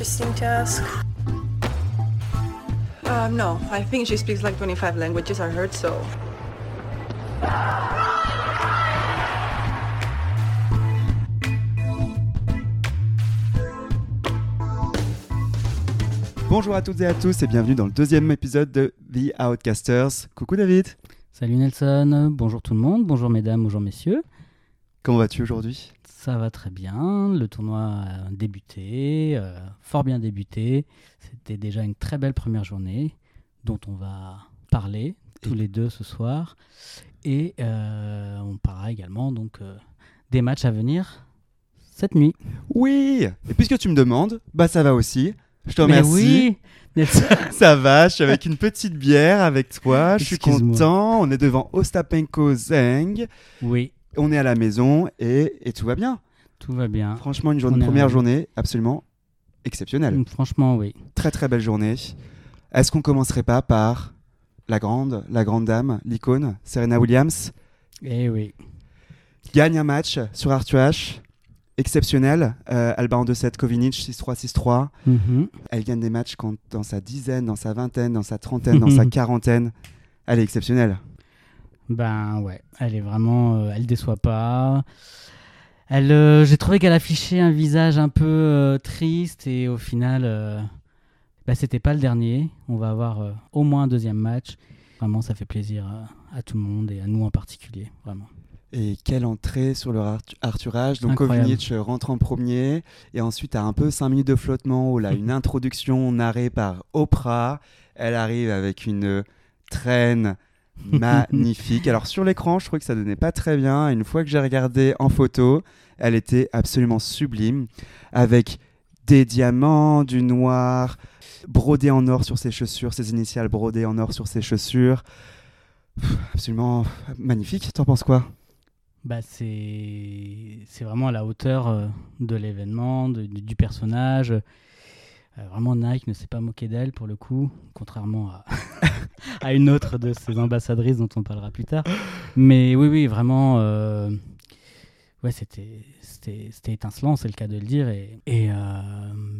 interesting to ask. Uh, no, I think she speaks like 25 languages, I heard so. Bonjour à toutes et à tous et bienvenue dans le deuxième épisode de The Outcasters. Coucou David, Salut Nelson, bonjour tout le monde, bonjour mesdames, bonjour messieurs. comment vas-tu aujourd'hui? Ça va très bien, le tournoi a débuté, euh, fort bien débuté. C'était déjà une très belle première journée dont on va parler tous les deux ce soir. Et euh, on parlera également donc euh, des matchs à venir cette nuit. Oui Et puisque tu me demandes, bah ça va aussi. Je te Mais remercie. oui, Nelson. Ça va, je suis avec une petite bière avec toi, je suis content. On est devant Ostapenko Zeng, oui, on est à la maison et, et tout va bien. tout va bien. Franchement, une journée, On est première journée absolument exceptionnelle. Franchement, oui. Très très belle journée. Est-ce qu'on commencerait pas par la grande, la grande dame, l'icône, Serena Williams? Eh oui. gagne un match sur Arthur H. Exceptionnel. Euh, bat en 2-7 Kovinic 6-3, 6-3. Mhm. Elle gagne des matchs quand, dans sa dizaine, dans sa vingtaine, dans sa trentaine, dans sa quarantaine. Elle est exceptionnelle. Ben ouais, elle est vraiment, euh, elle déçoit pas. Elle, euh, j'ai trouvé qu'elle affichait un visage un peu euh, triste et au final, bah, c'était pas le dernier. On va avoir au moins un deuxième match. Vraiment, ça fait plaisir à, à tout le monde et à nous en particulier, vraiment. Et quelle entrée sur le Arth- Arthur H. Donc. Kovinic rentre en premier. Et ensuite, à un peu 5 minutes de flottement, où là, une introduction narrée par Oprah. Elle arrive avec une traîne magnifique. Alors sur l'écran, je trouvais que ça donnait pas très bien. Une fois que j'ai regardé en photo, elle était absolument sublime, avec des diamants, du noir, brodé en or sur ses chaussures, ses initiales brodées en or sur ses chaussures. Absolument magnifique. T'en penses quoi? Bah, c'est, vraiment à la hauteur euh, de l'événement, du personnage. Euh, vraiment, Nike ne s'est pas moqué d'elle pour le coup, contrairement à, à une autre de ses ambassadrices dont on parlera plus tard. Mais oui, oui, vraiment, euh, ouais, c'était, c'était, c'était étincelant, c'est le cas de le dire. Et, et, euh,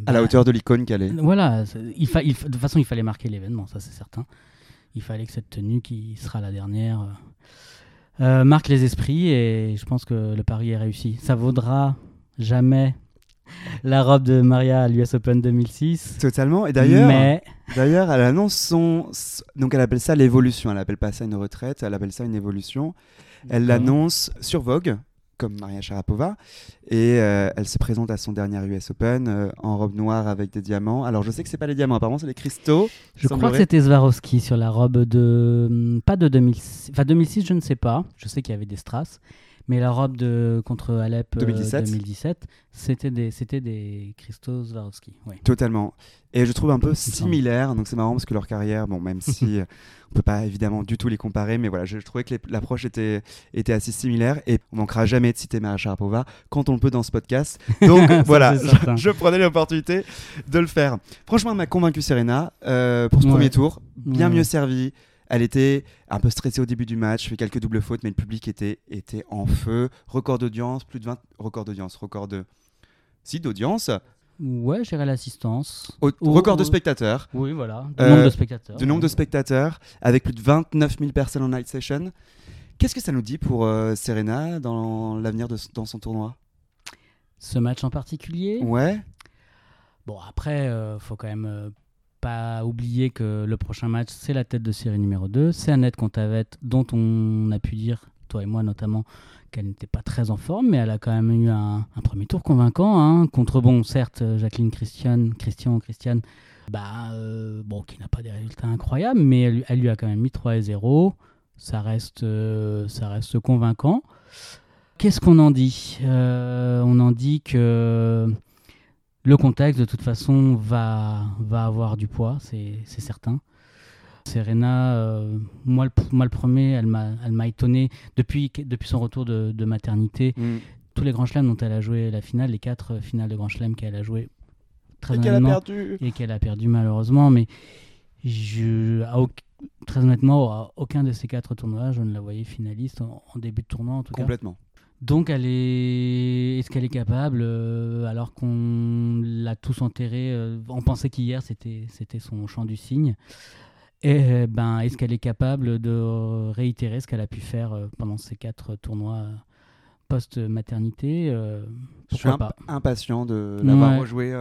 À la bah, hauteur de l'icône qu'elle est. Voilà, il fa- il fa- de toute façon, il fallait marquer l'événement, ça c'est certain. Il fallait que cette tenue, qui sera la dernière, euh, marque les esprits et je pense que le pari est réussi. Ça vaudra jamais la robe de Maria à l'US Open 2006. Totalement. Et d'ailleurs, mais d'ailleurs, elle annonce son. Donc, elle appelle ça l'évolution. Elle appelle pas ça une retraite. Elle appelle ça une évolution. Elle l'annonce sur Vogue, comme Maria Sharapova. Et euh, elle se présente à son dernier US Open euh, en robe noire avec des diamants. Alors, je sais que c'est pas les diamants. Apparemment, c'est les cristaux. je crois que c'était Swarovski sur la robe de. hum, Pas de 2006. Enfin, 2006, je ne sais pas. Je sais qu'il y avait des strass. Mais la robe de contre Alep euh, 2017. 2017, c'était des, c'était des cristaux Swarovski. Oui. Totalement. Et je trouve un peu similaire. Donc, c'est marrant parce que leur carrière, bon, même si euh, on peut pas évidemment du tout les comparer, mais voilà, je, je trouvais que l'approche était, était assez similaire. Et on manquera jamais de citer Maria Sharapova quand on le peut dans ce podcast. Donc, voilà, je, prenais l'opportunité de le faire. Franchement, elle m'a convaincu Serena euh, pour ce Ouais. premier tour. Bien Ouais, mieux ouais. Elle était un peu stressée au début du match, fait quelques doubles fautes, mais le public était, était en feu. Record d'audience, plus de 20. Record d'audience, record de. Si, d'audience. Ouais, j'irai l'assistance. Au- Au- record de spectateurs. Oui, voilà. Euh, nombre de spectateurs. de nombre de spectateurs, avec plus de 29 000 personnes en night session. Qu'est-ce que ça nous dit pour euh, Serena dans l'avenir de dans son tournoi? Ce match en particulier? Ouais, Bon, après, euh, faut quand même euh, pas oublier que le prochain match, c'est la tête de série numéro 2. C'est Annette Contavette, dont on a pu dire, toi et moi notamment, qu'elle n'était pas très en forme, mais elle a quand même eu un, premier tour convaincant. hein, contre, bon, certes, Jacqueline Christian, Christian, Christiane, bah, euh, bon, qui n'a pas des résultats incroyables, mais elle, elle lui a quand même mis 3 et 0. Ça reste, euh, ça reste convaincant. Qu'est-ce qu'on en dit? Euh, On en dit que le contexte, de toute façon, va, va avoir du poids, c'est certain. Serena, euh, moi, le, moi le premier, elle m'a étonné depuis, depuis son retour de, de maternité. Mm. Tous les grands chelems dont elle a joué la finale, les quatre euh, finales de grands chelems qu'elle a joué, très Et qu'elle a perdu. et qu'elle a perdu malheureusement. Mais je, à très honnêtement, à aucun de ces quatre tournois, je ne la voyais finaliste en, en début de tournoi en tout cas. Complètement. Donc, elle est. Est-ce qu'elle est capable, euh, alors qu'on l'a tous enterré euh, On pensait qu'hier c'était c'était son chant du cygne. Et ben, est-ce qu'elle est capable de réitérer ce qu'elle a pu faire euh, pendant ces quatre tournois post-maternité euh, Je suis imp- impatient de l'avoir Ouais. rejoué.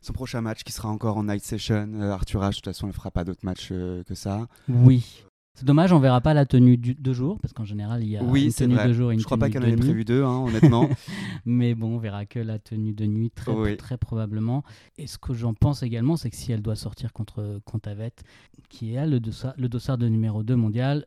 son prochain match qui sera encore en night session. Euh, Arthur Ashe, de toute façon, elle fera pas d'autres matchs euh, que ça. Oui. C'est dommage, on verra pas la tenue du, de jour, parce qu'en général, il y a oui, une tenue vrai. de jour et une Je crois pas tenue qu'elle en de ait nuit. prévu deux, hein, honnêtement. Mais bon, on verra que la tenue de nuit, très, Oui. très probablement. Et ce que j'en pense également, c'est que si elle doit sortir contre Contavet, qui est le dossard, le dossard de numéro 2 mondial,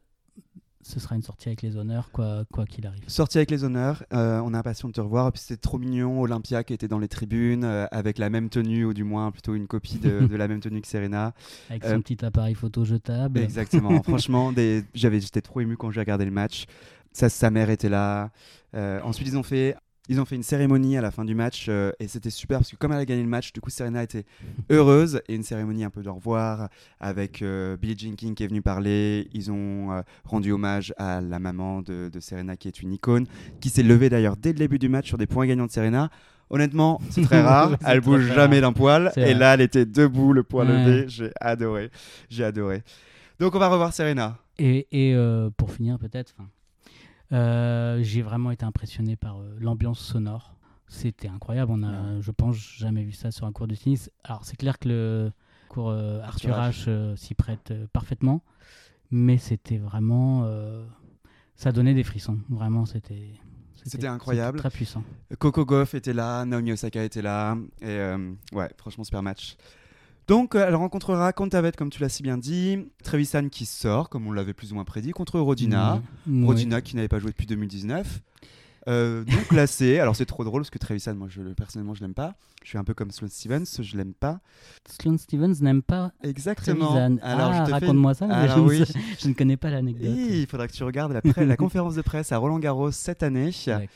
ce sera une sortie avec les honneurs, quoi quoi qu'il arrive. Sortie avec les honneurs, euh, on est impatient de te revoir. Puis c'était trop mignon, Olympia qui était dans les tribunes, euh, avec la même tenue, ou du moins plutôt une copie de, de la même tenue que Serena. Avec Euh, son petit appareil photo jetable. Exactement. Franchement, des... j'étais trop ému quand j'ai regardé le match. Sa, sa mère était là. Euh, ensuite, ils ont fait. Ils ont fait une cérémonie à la fin du match euh, et c'était super parce que comme elle a gagné le match, du coup Serena était heureuse et une cérémonie un peu de revoir avec euh, Billie Jean King qui est venue parler. Ils ont euh, rendu hommage à la maman de, de Serena qui est une icône, qui s'est levée d'ailleurs dès le début du match sur des points gagnants de Serena. Honnêtement, c'est très rare. Elle bouge jamais d'un poil. Et vrai. là, elle était debout, le Ouais. levé. J'ai adoré. J'ai adoré. Donc, on va revoir Serena. Et, et, euh, pour finir, peut-être, j'ai vraiment été impressionné par euh, l'ambiance sonore. C'était incroyable. On a, je pense, jamais vu ça sur un cours de tennis. Alors, c'est clair que le cours euh, Arthur H euh, s'y prête euh, parfaitement, mais c'était vraiment. euh, ça donnait des frissons. Vraiment, c'était. C'était incroyable. Très puissant. Coco Goff était là, Naomi Osaka était là. Et euh, ouais, franchement, super match. Donc, euh, elle rencontrera Contavet, comme tu l'as si bien dit. Trevisan qui sort, comme on l'avait plus ou moins prédit, contre Rodina. Mm, Rodina qui n'avait pas joué depuis 2019. Euh, donc classé. Alors c'est trop drôle parce que Trevisan, moi je, personnellement je l'aime pas. Je suis un peu comme Sloane Stevens, je l'aime pas. Sloane Stevens n'aime pas Exactement. Trevisan. Alors ah, raconte-moi ça. Alors je, ne oui. je ne connais pas l'anecdote. Il faudra que tu regardes la, la conférence de presse à Roland Garros cette année.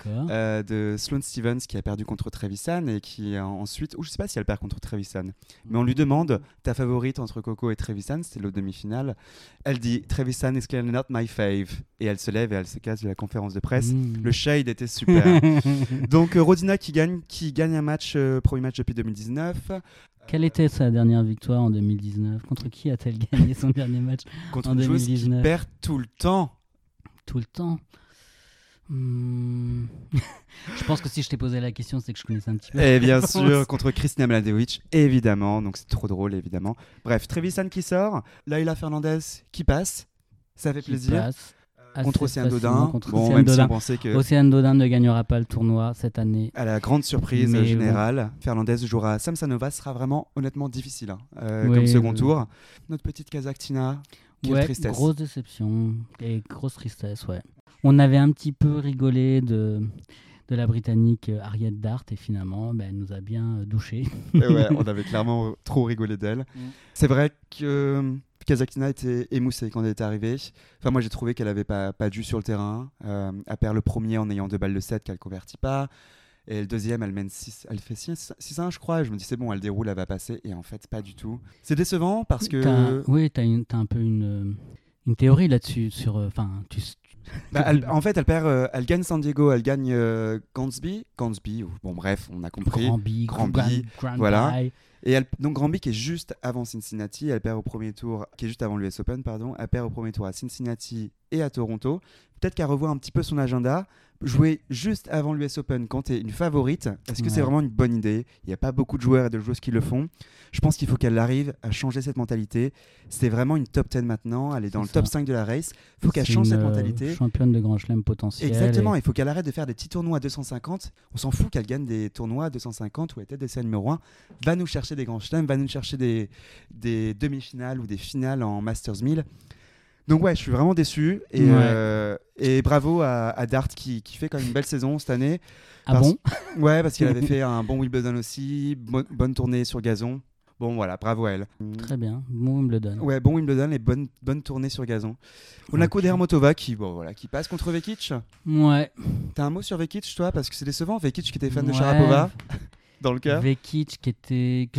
Euh, de Sloane Stevens qui a perdu contre Trevisan et qui a ensuite, ou je sais pas si elle perd contre Trevisan, mais on lui demande ta favorite entre Coco et Trevisan, c'était l'autre demi-finale. Elle dit Trevisan is clearly not my fave et elle se lève et elle se casse de la conférence de presse. Mm. Le shade était super. Donc euh, Rodina qui gagne, qui gagne un match, euh, premier match depuis 2019 Quelle était sa dernière victoire en 2019 Contre qui a-t-elle gagné son dernier match contre En une joueuse qui 2019. perd tout le temps. tout le temps? Hmm. Je pense que si je t'ai posé la question, c'est que je connaissais un petit peu. Et bien sûr, contre Kristina Mladenovic, évidemment. Donc c'est trop drôle, évidemment. Bref, Trevisan qui sort, Laila Fernandez qui passe. Ça fait Qui plaisir. passe Contre Océane Dodin. contre Bon, Océane même si Dodin. on pensait que. Océane Dodin ne gagnera pas le tournoi cette année. À la grande surprise Mais générale, Fernandez jouera Samsonova, sera vraiment honnêtement difficile hein, euh, comme second tour. Notre petite Kazakh Tina, quelle ouais, tristesse. grosse déception et grosse tristesse, ouais. On avait un petit peu rigolé de, de la Britannique euh, Harriet Dart et finalement, ben, elle nous a bien euh, douché. Et ouais, on avait clairement trop rigolé d'elle. Mm. C'est vrai que euh, Kazakhina était émoussée quand elle est arrivée. Enfin, moi, j'ai trouvé qu'elle avait pas, pas dû sur le terrain. Euh, elle perd le premier en ayant deux balles de 7 qu'elle convertit pas. Et le deuxième, elle mène 6, elle fait 6-1, je crois. Et je me dis, c'est bon, elle déroule, elle va passer. Et en fait, pas du tout. C'est décevant parce que. T'as- oui, tu as, un peu une, euh, une théorie là-dessus. sur euh, Enfin, tu, tu- Bah, elle- en fait, elle perd, euh, elle gagne San Diego, elle gagne euh, Gansby, Gansby, bon bref, on a compris. Granby, Granby, Grand, voilà. Et donc Granby qui est juste avant Cincinnati, elle perd au premier tour, qui est juste avant l'US Open, pardon, elle perd au premier tour à Cincinnati et à Toronto. Peut-être qu'elle revoit un petit peu son agenda. Jouer juste avant l'US Open quand tu es une favorite, est-ce que c'est vraiment une bonne idée? Il n'y a pas beaucoup de joueurs et de joueuses qui le font. Je pense qu'il faut qu'elle arrive à changer cette mentalité. C'est vraiment une top 10 maintenant, elle est dans le top ça. 5 de la race. Il faut qu'elle change cette euh, mentalité. Championne de Grand Chelem potentiel. Exactement, et- il faut qu'elle arrête de faire des petits tournois à 250. On s'en fout qu'elle gagne des tournois à 250 où elle était des numéro 1. Va nous chercher des grands chelems, va nous chercher des, des demi-finales ou des finales en Masters 1000. Donc ouais, je suis vraiment déçu. Et, Ouais. euh, et bravo à, à Dart qui, qui fait quand même une belle saison cette année. Ah Parce- bon Ouais, parce qu'elle avait fait un bon Wimbledon aussi, bo- bonne tournée sur gazon. Bon voilà, bravo à elle. Très bien. Bon Wimbledon. Ouais, bon Wimbledon et bonne, bonne tournée sur gazon. On a Ok. Koder Motova qui, bon, voilà, qui passe contre Vekic. Ouais. T'as un mot sur Vekic, toi? Parce que c'est décevant, Vekic qui était fan de. Sharapova, dans le cœur. Vekic qui était.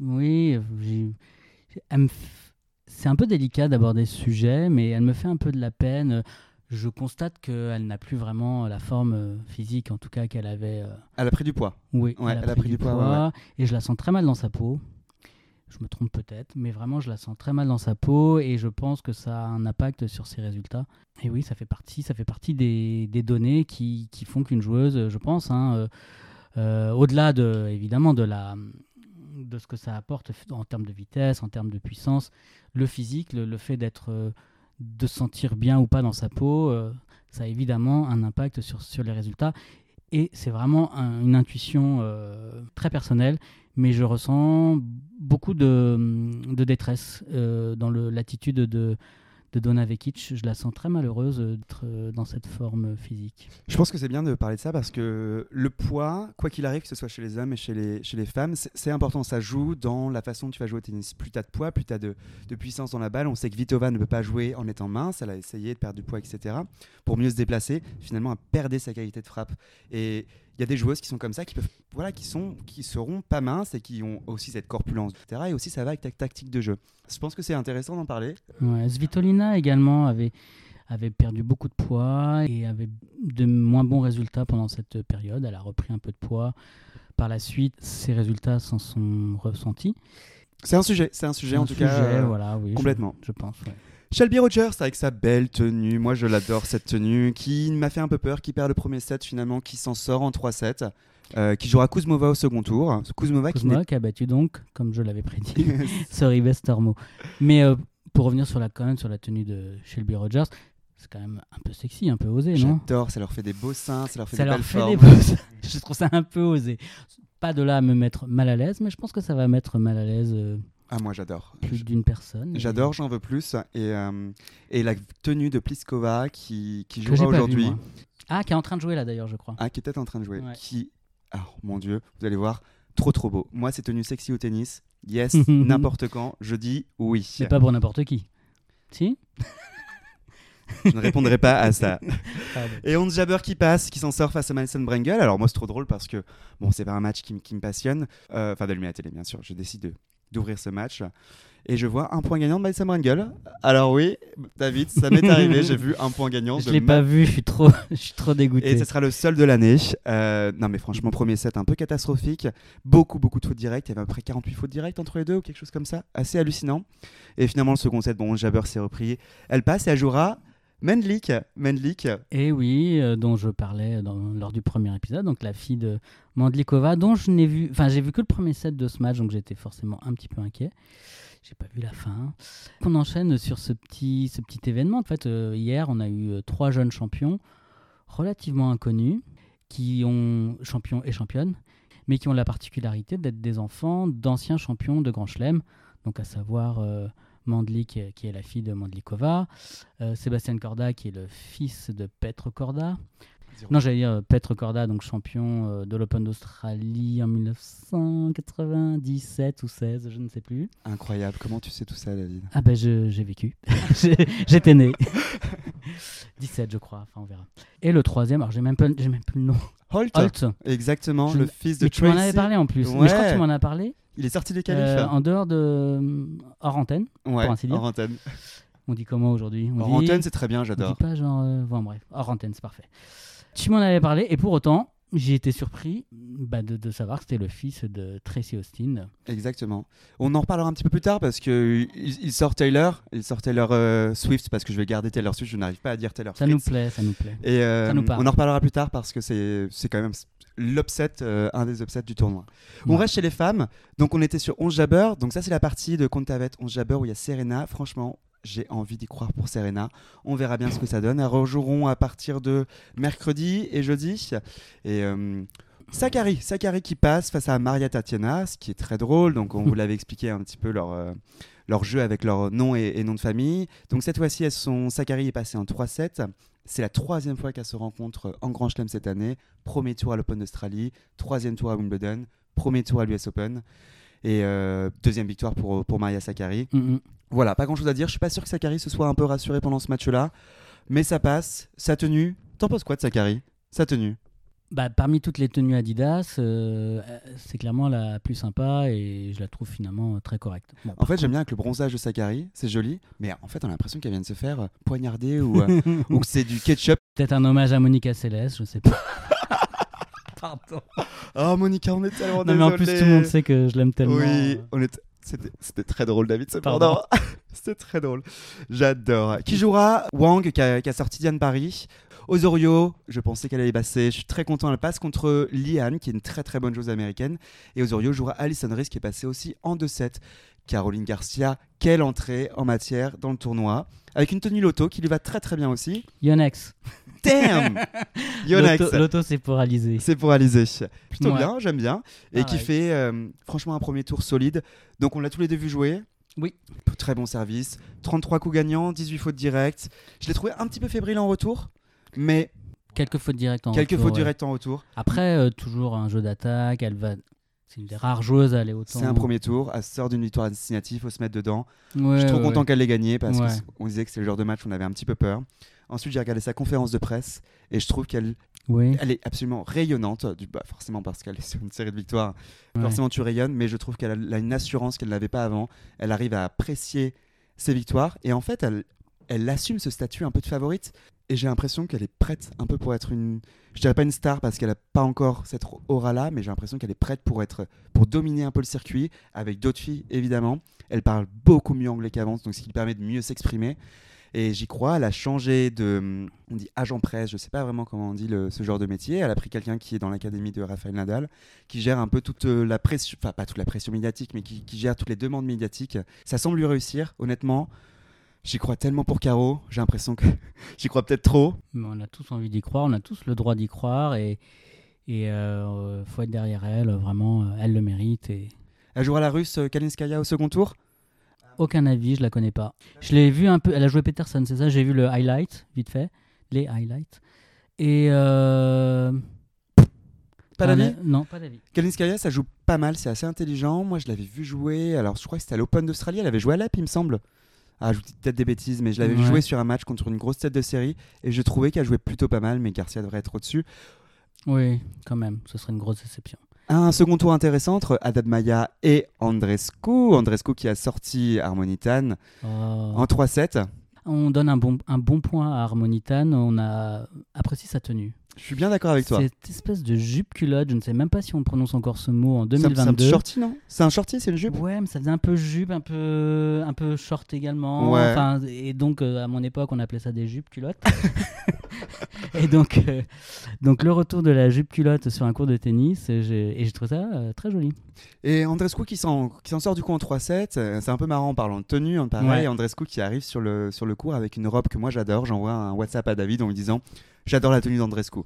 Oui, j'ai- elle me c'est un peu délicat d'aborder ce sujet, mais elle me fait un peu de la peine. je constate qu'elle n'a plus vraiment la forme euh, physique, en tout cas qu'elle avait. euh, Elle a pris du poids. Oui, Ouais, elle a pris du poids, ouais, et je la sens très mal dans sa peau. Je me trompe peut-être, mais vraiment je la sens très mal dans sa peau et je pense que ça a un impact sur ses résultats. Et oui, ça fait partie, ça fait partie des, des données qui, qui font qu'une joueuse, je pense, hein, euh, euh, au-delà de évidemment de la de ce que ça apporte en termes de vitesse, en termes de puissance, le physique, le, fait d'être euh, de se sentir bien ou pas dans sa peau, euh, ça a évidemment un impact sur, sur les résultats. Et c'est vraiment un- une intuition euh, très personnelle, mais je ressens beaucoup de, détresse dans l'attitude de, de Donna Vekic. Je la sens très malheureuse d'être euh, dans cette forme physique. Je pense que c'est bien de parler de ça parce que le poids, quoi qu'il arrive, que ce soit chez les hommes et chez les, chez les femmes, c'est c'est important. Ça joue dans la façon dont tu vas jouer au tennis. Plus tu as de poids, plus tu as de, de puissance dans la balle. On sait que Vitova ne peut pas jouer en étant mince. Elle a essayé de perdre du poids, etc. Pour mieux se déplacer. Finalement, elle perdait sa qualité de frappe. Et il y a des joueuses qui sont comme ça, qui, peuvent, voilà, qui, sont, qui seront pas minces et qui ont aussi cette corpulence, etc. Et aussi, ça va avec ta tactique de jeu. Je pense que c'est intéressant d'en parler. Ouais, Svitolina également avait, avait perdu beaucoup de poids et avait de moins bons résultats pendant cette période. Elle a repris un peu de poids. Par la suite, ses résultats s'en sont ressentis. C'est un sujet, c'est un sujet Un en tout cas. euh, voilà, oui, je- complètement. Je, pense. ouais. Shelby Rogers avec sa belle tenue, moi je l'adore cette tenue, qui m'a fait un peu peur, qui perd le premier set finalement, qui s'en sort en 3-7, euh, qui jouera Kuzmova au second tour. Kuzmova qui a battu donc, comme je l'avais prédit, Sorry Stormo. Mais euh, pour revenir sur la, quand même sur la tenue de Shelby Rogers, c'est quand même un peu sexy, un peu osé, non? J'adore, ça leur fait des beaux seins, ça leur fait Ça des leur belles fait formes. des beaux- Je trouve ça un peu osé. Pas de là à me mettre mal à l'aise, mais je pense que ça va mettre mal à l'aise euh, Ah moi j'adore. plus d'une personne. Et- J'adore, j'en veux plus. Et, euh, et la tenue de Pliskova qui, qui jouera aujourd'hui. Ah, qui est en train de jouer là d'ailleurs, je crois. ah, qui est peut-être en train de jouer, Ouais. qui, ah mon dieu, vous allez voir, trop trop beau. Moi c'est tenue sexy au tennis, yes, n'importe quand, je dis oui. Mais pas pour n'importe qui. Si Je ne répondrai pas à ça. Pardon. Et Hans Jabber qui passe, qui s'en sort face à Madison Brengel. Alors moi c'est trop drôle parce que bon c'est pas un match qui, qui me passionne, Euh, enfin d'allumer la télé bien sûr. Je décide de- d'ouvrir ce match et je vois un point gagnant de Madison Brengel. Alors oui, David, ça m'est arrivé, j'ai vu un point gagnant. Je de l'ai Ma- pas vu, je suis trop, je suis trop dégoûté. Et ce sera le seul de l'année. Euh, non mais franchement premier set un peu catastrophique, beaucoup beaucoup de fautes directes. Il y avait à peu près 48 fautes directes entre les deux ou quelque chose comme ça, assez hallucinant. Et finalement le second set, bon Jabber s'est repris. Elle passe et elle jouera Mendlik. Mendlik. Et oui, euh, dont je parlais lors du premier épisode, donc la fille de Mandlikova, dont je n'ai vu, enfin j'ai vu que le premier set de ce match, donc j'étais forcément un petit peu inquiet. J'ai pas vu la fin. On enchaîne sur ce petit, ce petit événement. En fait, euh, hier, on a eu euh, trois jeunes champions relativement inconnus, qui ont champions et championnes, mais qui ont la particularité d'être des enfants d'anciens champions de Grand Chelem, donc à savoir Mandlik, euh, qui est la fille de Mandlikova, euh, Sébastien Corda, qui est le fils de Petr Corda. Non, j'allais dire euh, Petr Corda, donc champion euh, de l'Open d'Australie en 1997 ou 16, je ne sais plus. Incroyable. Comment tu sais tout ça, David? Ah ben j'ai vécu, j'étais né. 17 je crois, enfin on verra. Et le troisième, alors j'ai même, pas- même plus le nom. Holt. Holt. Exactement, Je le fils de Mais tu m'en Tracy. avais parlé en plus. Mais je crois que Ouais. tu m'en as parlé Il est sorti du qualif. euh, en dehors de hors antenne. ouais, ainsi dire. hors antenne. On dit comment aujourd'hui? Hors dit- antenne, c'est très bien, On dit j'adore. pas genre. euh, bon, bref, hors antenne, c'est parfait. Tu m'en avais parlé et pour autant, j'ai été surpris bah, de, de savoir que c'était le fils de Tracy Austin. Exactement. On en reparlera un petit peu plus tard parce que il, il sort Taylor, il sort Taylor euh, Swift parce que je vais garder Taylor Swift, je n'arrive pas à dire Taylor Ça Fritz. nous plaît, ça nous plaît. Et euh, Ça nous parle. on en reparlera plus tard parce que c'est quand même l'upset, euh, un des upsets du tournoi. On reste chez les femmes. Donc on était sur 11 Jabber. Donc ça c'est la partie de Contavet 11 Jabber où il y a Serena. Franchement, j'ai envie d'y croire pour Serena. On verra bien ce que ça donne. Elles rejoueront à partir de mercredi et jeudi. Et euh, Sakari, Sakari qui passe face à Maria Tatiana, ce qui est très drôle. Donc on vous l'avait expliqué un petit peu leur, euh, leur jeu avec leur nom et, et nom de famille. Donc cette fois-ci, elles sont, Sakari est passée en 3-7. C'est la troisième fois qu'elles se rencontrent en Grand Chelem cette année. Premier tour à l'Open d'Australie, troisième tour à Wimbledon, premier tour à l'US Open. Et euh, deuxième victoire pour, pour Maria Sakkari. Mm, mm. Voilà, pas grand chose à dire. Je suis pas sûr que Sakkari se soit un peu rassuré pendant ce match-là. Mais ça passe. Sa tenue. T'en penses quoi de Sakkari? Sa tenue. Bah, parmi toutes les tenues Adidas, euh, euh, c'est clairement la plus sympa et je la trouve finalement euh, très correcte. Bon, En fait, j'aime bien avec le bronzage de Sakari, c'est joli, mais en fait, on a l'impression qu'elle vient de se faire euh, poignarder ou, euh, ou que c'est du ketchup. Peut-être un hommage à Monica Seles, je sais pas. Pardon. Oh, Monica, on est tellement Non, mais en plus, tout le monde sait que je l'aime tellement. Oui, euh. on est... c'était c'était très drôle, David, Pardon. cependant. C'était très drôle. J'adore. Qui jouera Wang, qui a, qui a sorti Diane Paris. Osorio, je pensais qu'elle allait passer. Je suis très content. Elle passe contre Liane, qui est une très très bonne joueuse américaine. Et Osorio jouera Alison Rice, qui est passée aussi en 2-7. Caroline Garcia, quelle entrée en matière dans le tournoi. Avec une tenue loto qui lui va très très bien aussi. Yonex. Damn Yonex L'auto, c'est pour Alizé. c'est pour Alizé. Plutôt Ouais. bien, j'aime bien. Et Ah qui ouais. fait euh, franchement un premier tour solide. Donc on l'a tous les deux vu jouer. Oui. Très bon service. 33 coups gagnants, 18 fautes directes. Je l'ai trouvé un petit peu fébrile en retour. Mais Quelques fautes directes en quelques retour, fautes ouais. directes en retour. Après, euh, toujours un jeu d'attaque. Elle va. C'est une des rares joueuses à aller autant. C'est un premier tour. Elle sort d'une victoire désignative, faut se mettre dedans. Ouais, je suis trop ouais, content ouais. qu'elle l'ait gagné parce qu'on disait que c'est le genre de match où on avait un petit peu peur. Ensuite, j'ai regardé sa conférence de presse et je trouve qu'elle elle est absolument rayonnante. Du, bah, forcément parce qu'elle est sur une série de victoires. Forcément, tu rayonnes, mais je trouve qu'elle a, elle a une assurance qu'elle n'avait pas avant. Elle arrive à apprécier ses victoires et en fait, elle, elle assume ce statut un peu de favorite. Et j'ai l'impression qu'elle est prête un peu pour être une. Je dirais pas une star parce qu'elle a pas encore cette aura-là, mais j'ai l'impression qu'elle est prête pour être pour dominer un peu le circuit avec d'autres filles évidemment. Elle parle beaucoup mieux anglais qu'avant, donc ce qui lui permet de mieux s'exprimer. Et j'y crois, elle a changé de, on dit agent presse, je sais pas vraiment comment on dit ce genre de métier. Elle a pris quelqu'un qui est dans l'académie de Rafael Nadal, qui gère un peu toute euh, la pression, enfin pas toute la pression médiatique, mais qui gère toutes les demandes médiatiques. Ça semble lui réussir, honnêtement. J'y crois tellement pour Caro, j'ai l'impression que j'y crois peut-être trop. Mais on a tous envie d'y croire, on a tous le droit d'y croire et et euh, faut être derrière elle, vraiment, euh, elle le mérite et Elle jouera la russe euh, Kalinskaya au second tour? aucun avis, je la connais pas. Je l'ai vu un peu, elle a joué Peterson, c'est ça, j'ai vu le highlight vite fait, les highlights et euh, Pas d'avis? A- Non, pas d'avis. Kalinskaya, ça joue pas mal, c'est assez intelligent. Moi, je l'avais vu jouer. Alors, je crois que c'était à l'Open d'Australie. Elle avait joué à l'EP, il me semble. Ah, je vous dis peut-être des bêtises, mais je l'avais Ouais. jouer sur un match contre une grosse tête de série et je trouvais qu'elle jouait plutôt pas mal, mais Garcia devrait être au-dessus. Oui, quand même, ce serait une grosse déception. Un second tour intéressant entre Haddad Maya et Andrescu. Andrescu qui a sorti Harmonitan Oh. en 3-7. On donne un bon, un bon point à Harmonitan, on a apprécié sa tenue. Je suis bien d'accord avec toi. Cette espèce de jupe culotte, je ne sais même pas si on prononce encore ce mot en C'est un- c'est un 2022. shorty, non C'est un shorty, c'est une jupe Ouais, mais ça faisait un peu jupe, un peu, un peu short également. Ouais. Enfin, et donc, euh, à mon époque, on appelait ça des jupes culottes. et donc, euh, donc, le retour de la jupe culotte sur un cours de tennis, et j'ai trouvé ça euh, très joli. Et Andrescu qui s'en qui s'en sort du coup en 3-7, euh, c'est un peu marrant en parlant de tenue, hein, pareil. Ouais. Andrescu qui arrive sur le, sur le cours avec une robe que moi j'adore. J'envoie un WhatsApp à David en lui disant J'adore la tenue d'Andrescu.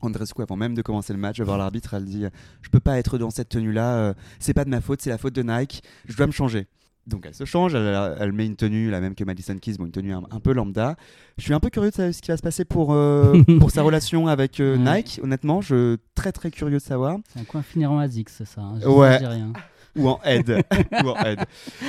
Andrescu, avant même de commencer le match, va voir l'arbitre, elle dit Je peux pas être dans cette tenue-là, euh, c'est pas de ma faute, c'est la faute de Nike, je dois me changer. Donc elle se change, elle, elle met une tenue, la même que Madison Keys, bon, une tenue un, un peu lambda. Je suis un peu curieux de savoir ce qui va se passer pour, euh, pour sa relation avec euh, Ouais. Nike, honnêtement, je très très curieux de savoir. C'est un coin finirant à Zix, ça. hein. Je Ouais. dis rien. ou en aide. ou en aide.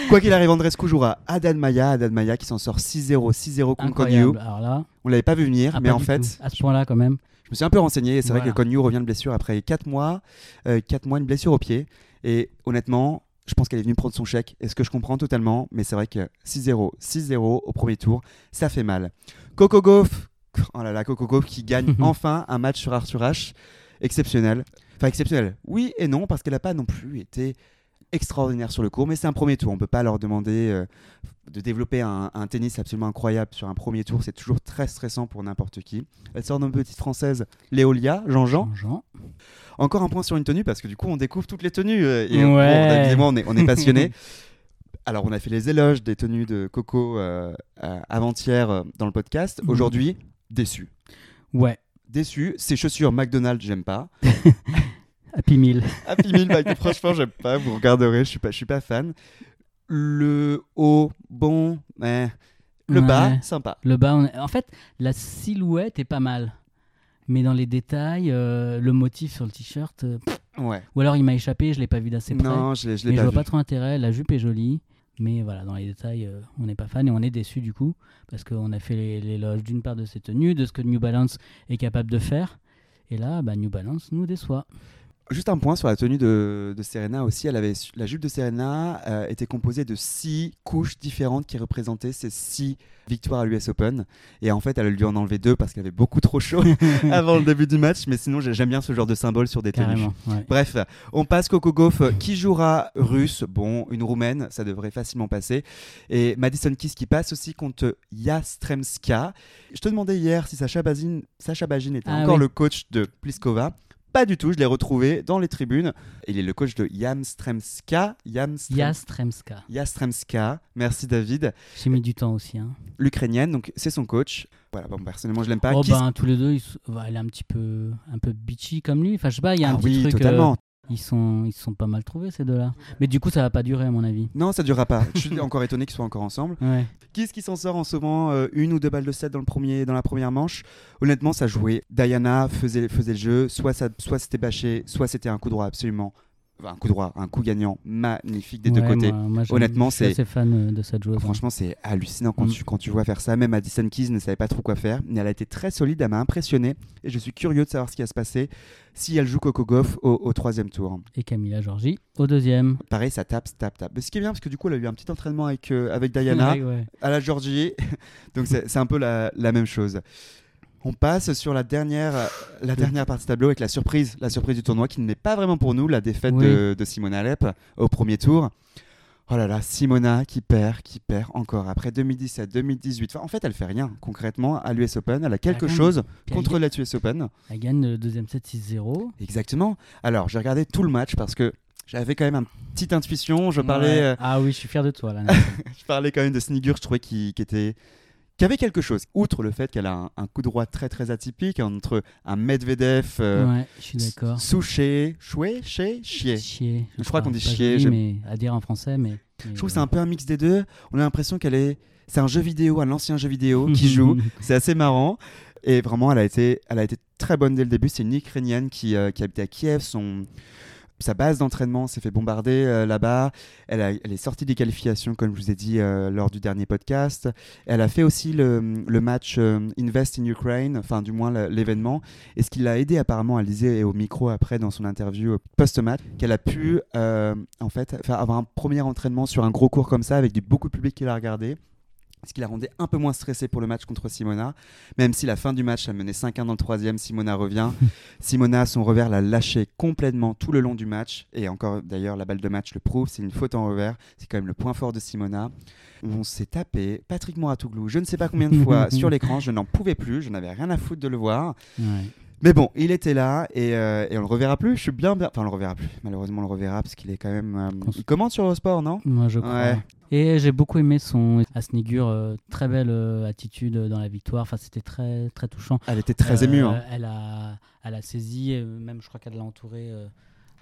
Quoi qu'il arrive, Andrescu jouera Haddad Maya, Haddad Maya qui s'en sort 6-0, 6-0 contre Konyu. Là, On l'avait pas vu venir, ah, mais en fait, tout. à ce point-là, quand même. je me suis un peu renseigné et c'est vrai que Konyu revient de blessure après 4 mois, 4 mois, une blessure au pied. Et honnêtement, je pense qu'elle est venue prendre son chèque, et ce que je comprends totalement, mais c'est vrai que 6-0, 6-0 au premier tour, ça fait mal. Coco Gauff, oh là là, Coco Gauff qui gagne enfin un match sur Arthur H. Exceptionnel. Enfin, exceptionnel. Oui et non, parce qu'elle n'a pas non plus été extraordinaire sur le cours, mais c'est un premier tour. On ne peut pas leur demander euh, de développer un, un tennis absolument incroyable sur un premier tour. C'est toujours très stressant pour n'importe qui. Elle sort d'une petite française, Léolia, Jean-Jean. Jean. Encore un point sur une tenue, parce que du coup, on découvre toutes les tenues. euh, Et Ouais. et moi, on est, on est passionnés. Alors, on a fait les éloges des tenues de Coco euh, euh, avant-hier euh, dans le podcast. Mhm. Aujourd'hui, déçu. Ouais. Déçu. Ces chaussures McDonald's, j'aime pas. Happy Meal. Happy Meal, bah, franchement, j'aime pas. Vous regarderez, je suis pas, je suis pas fan. Le haut, bon, mais le bas, sympa. Le bas, on en fait, la silhouette est pas mal. Mais dans les détails, euh, le motif sur le t-shirt, euh, Ouais. ou alors il m'a échappé, je l'ai pas vu d'assez près. Non, je l'ai, je l'ai mais je pas vois vu. pas trop intérêt. La jupe est jolie, mais voilà, dans les détails, euh, on n'est pas fan et on est déçu du coup, parce qu'on a fait l'éloge d'une part de ses tenues, de ce que New Balance est capable de faire. Et là, bah, New Balance nous déçoit. Juste un point sur la tenue de, de Serena aussi. Elle avait, la jupe de Serena euh, était composée de six couches différentes qui représentaient ces six victoires à l'US Open. Et en fait, elle a dû en enlever deux parce qu'elle avait beaucoup trop chaud avant le début du match. Mais sinon, j'ai- j'aime bien ce genre de symbole sur des tenues. Ouais. Bref, on passe Coco Gauff euh, qui jouera russe. Bon, une roumaine, ça devrait facilement passer. Et Madison Keys qui passe aussi contre Yastremska. Je te demandais hier si Sacha Bazin, Sacha Bagin était Ah encore oui. le coach de Pliskova. Pas du tout, je l'ai retrouvé dans les tribunes. Il est le coach de Yamstremska. Yamstrem- Yastremska. Yastremska. Merci David. J'ai mis du temps aussi. Hein. L'ukrainienne, donc c'est son coach. Voilà, bon, personnellement, je l'aime pas. oh, Qui- ben, tous les deux, ils bah, elle est un petit peu, un peu bitchy comme lui. Enfin, je sais pas, il y a un Ah petit oui, truc. euh, totalement. Ils sont, ils se sont pas mal trouvés ces deux-là. Mais du coup, ça va pas durer à mon avis. Non, ça durera pas. Je suis encore étonné qu'ils soient encore ensemble. Ouais. Qui est-ce qui s'en sort en sauvant euh, une ou deux balles de 7 dans, le premier, dans la première manche? Honnêtement, ça jouait. Diana faisait, faisait le jeu. Soit, ça, soit c'était bâché, soit c'était un coup droit absolument. Un coup droit, un coup gagnant magnifique des deux côtés. moi- moi, Honnêtement, c'est- assez fan euh, de cette joueuse. hein. Franchement, c'est hallucinant quand, Mm. tu, quand tu vois faire ça. Même Addison Keys ne savait pas trop quoi faire. Mais elle a été très solide, elle m'a impressionné. Et je suis curieux de savoir ce qui va se passer si elle joue Coco Goff au, au troisième tour. Et Camilla Georgie au deuxième. Pareil, ça tape, ça tape, tape. Mais ce qui est bien, parce que du coup, elle a eu un petit entraînement avec, euh, avec Diana. Ouais, ouais. à la Georgie. Donc c'est c'est un peu la, la même chose. On passe sur la dernière, la dernière partie tableau avec la surprise, la surprise du tournoi qui n'est pas vraiment pour nous, la défaite Oui. de, de Simona Alep au premier tour. Oh là là, Simona qui perd, qui perd encore après 2017, 2018. Enfin, en fait, elle fait rien concrètement à l'US Open. Elle a quelque chose contre la US Open. elle gagne le deuxième set 6-0. Exactement. Alors, j'ai regardé tout le match parce que j'avais quand même une petite intuition. Je parlais, Ouais. euh, Ah oui, je suis fier de toi là. Je parlais quand même de Snigur, je trouvais qu'il qu'il était qui avait quelque chose. Outre le fait qu'elle a un, un coup droit très très atypique entre un Medvedev, euh, ouais, je suis d'accord. Souché, Choué, Ché, Chier. Chier. Je crois qu'on dit chier, joli, j'aime- mais à dire en français, mais. Je trouve que c'est un peu un mix des deux. On a l'impression qu'elle est, c'est un jeu vidéo, un ancien jeu vidéo qui joue. C'est assez marrant. Et vraiment, elle a été, elle a été très bonne dès le début. C'est une Ukrainienne qui, euh, qui habitait à Kiev. Son, sa base d'entraînement s'est fait bombarder euh, là-bas. Elle, est sortie des qualifications, comme je vous ai dit euh, lors du dernier podcast. Elle a fait aussi le, match euh, Invest in Ukraine, enfin du moins l'événement. Et ce qui l'a aidé apparemment à liser et au micro après dans son interview post-match, qu'elle a pu en fait avoir un premier entraînement sur un gros cours comme ça avec beaucoup de public qui l'a regardé. Ce qui la rendait un peu moins stressée pour le match contre Simona. Même si la fin du match, elle menait 5-1 dans le troisième, Simona revient. Simona, son revers, l'a lâché complètement tout le long du match. Et encore, d'ailleurs, la balle de match le prouve, c'est une faute en revers. C'est quand même le point fort de Simona. On s'est tapé Patrick Mouratoglou, je ne sais pas combien de fois sur l'écran, je n'en pouvais plus, je n'avais rien à foutre de le voir. Ouais. Mais bon, il était là et, euh, et on le reverra plus. Je suis bien, bien. Enfin, on le reverra plus. Malheureusement, on le reverra parce qu'il est quand même. euh, Il commente sur Eurosport, non? Moi, je crois. Ouais. Et j'ai beaucoup aimé son Asnigur, euh, très belle euh, attitude dans la victoire. Enfin, c'était très très touchant. Elle était très Euh, émue. hein. Elle a, elle a saisi, euh, même je crois qu'elle l'a entouré euh,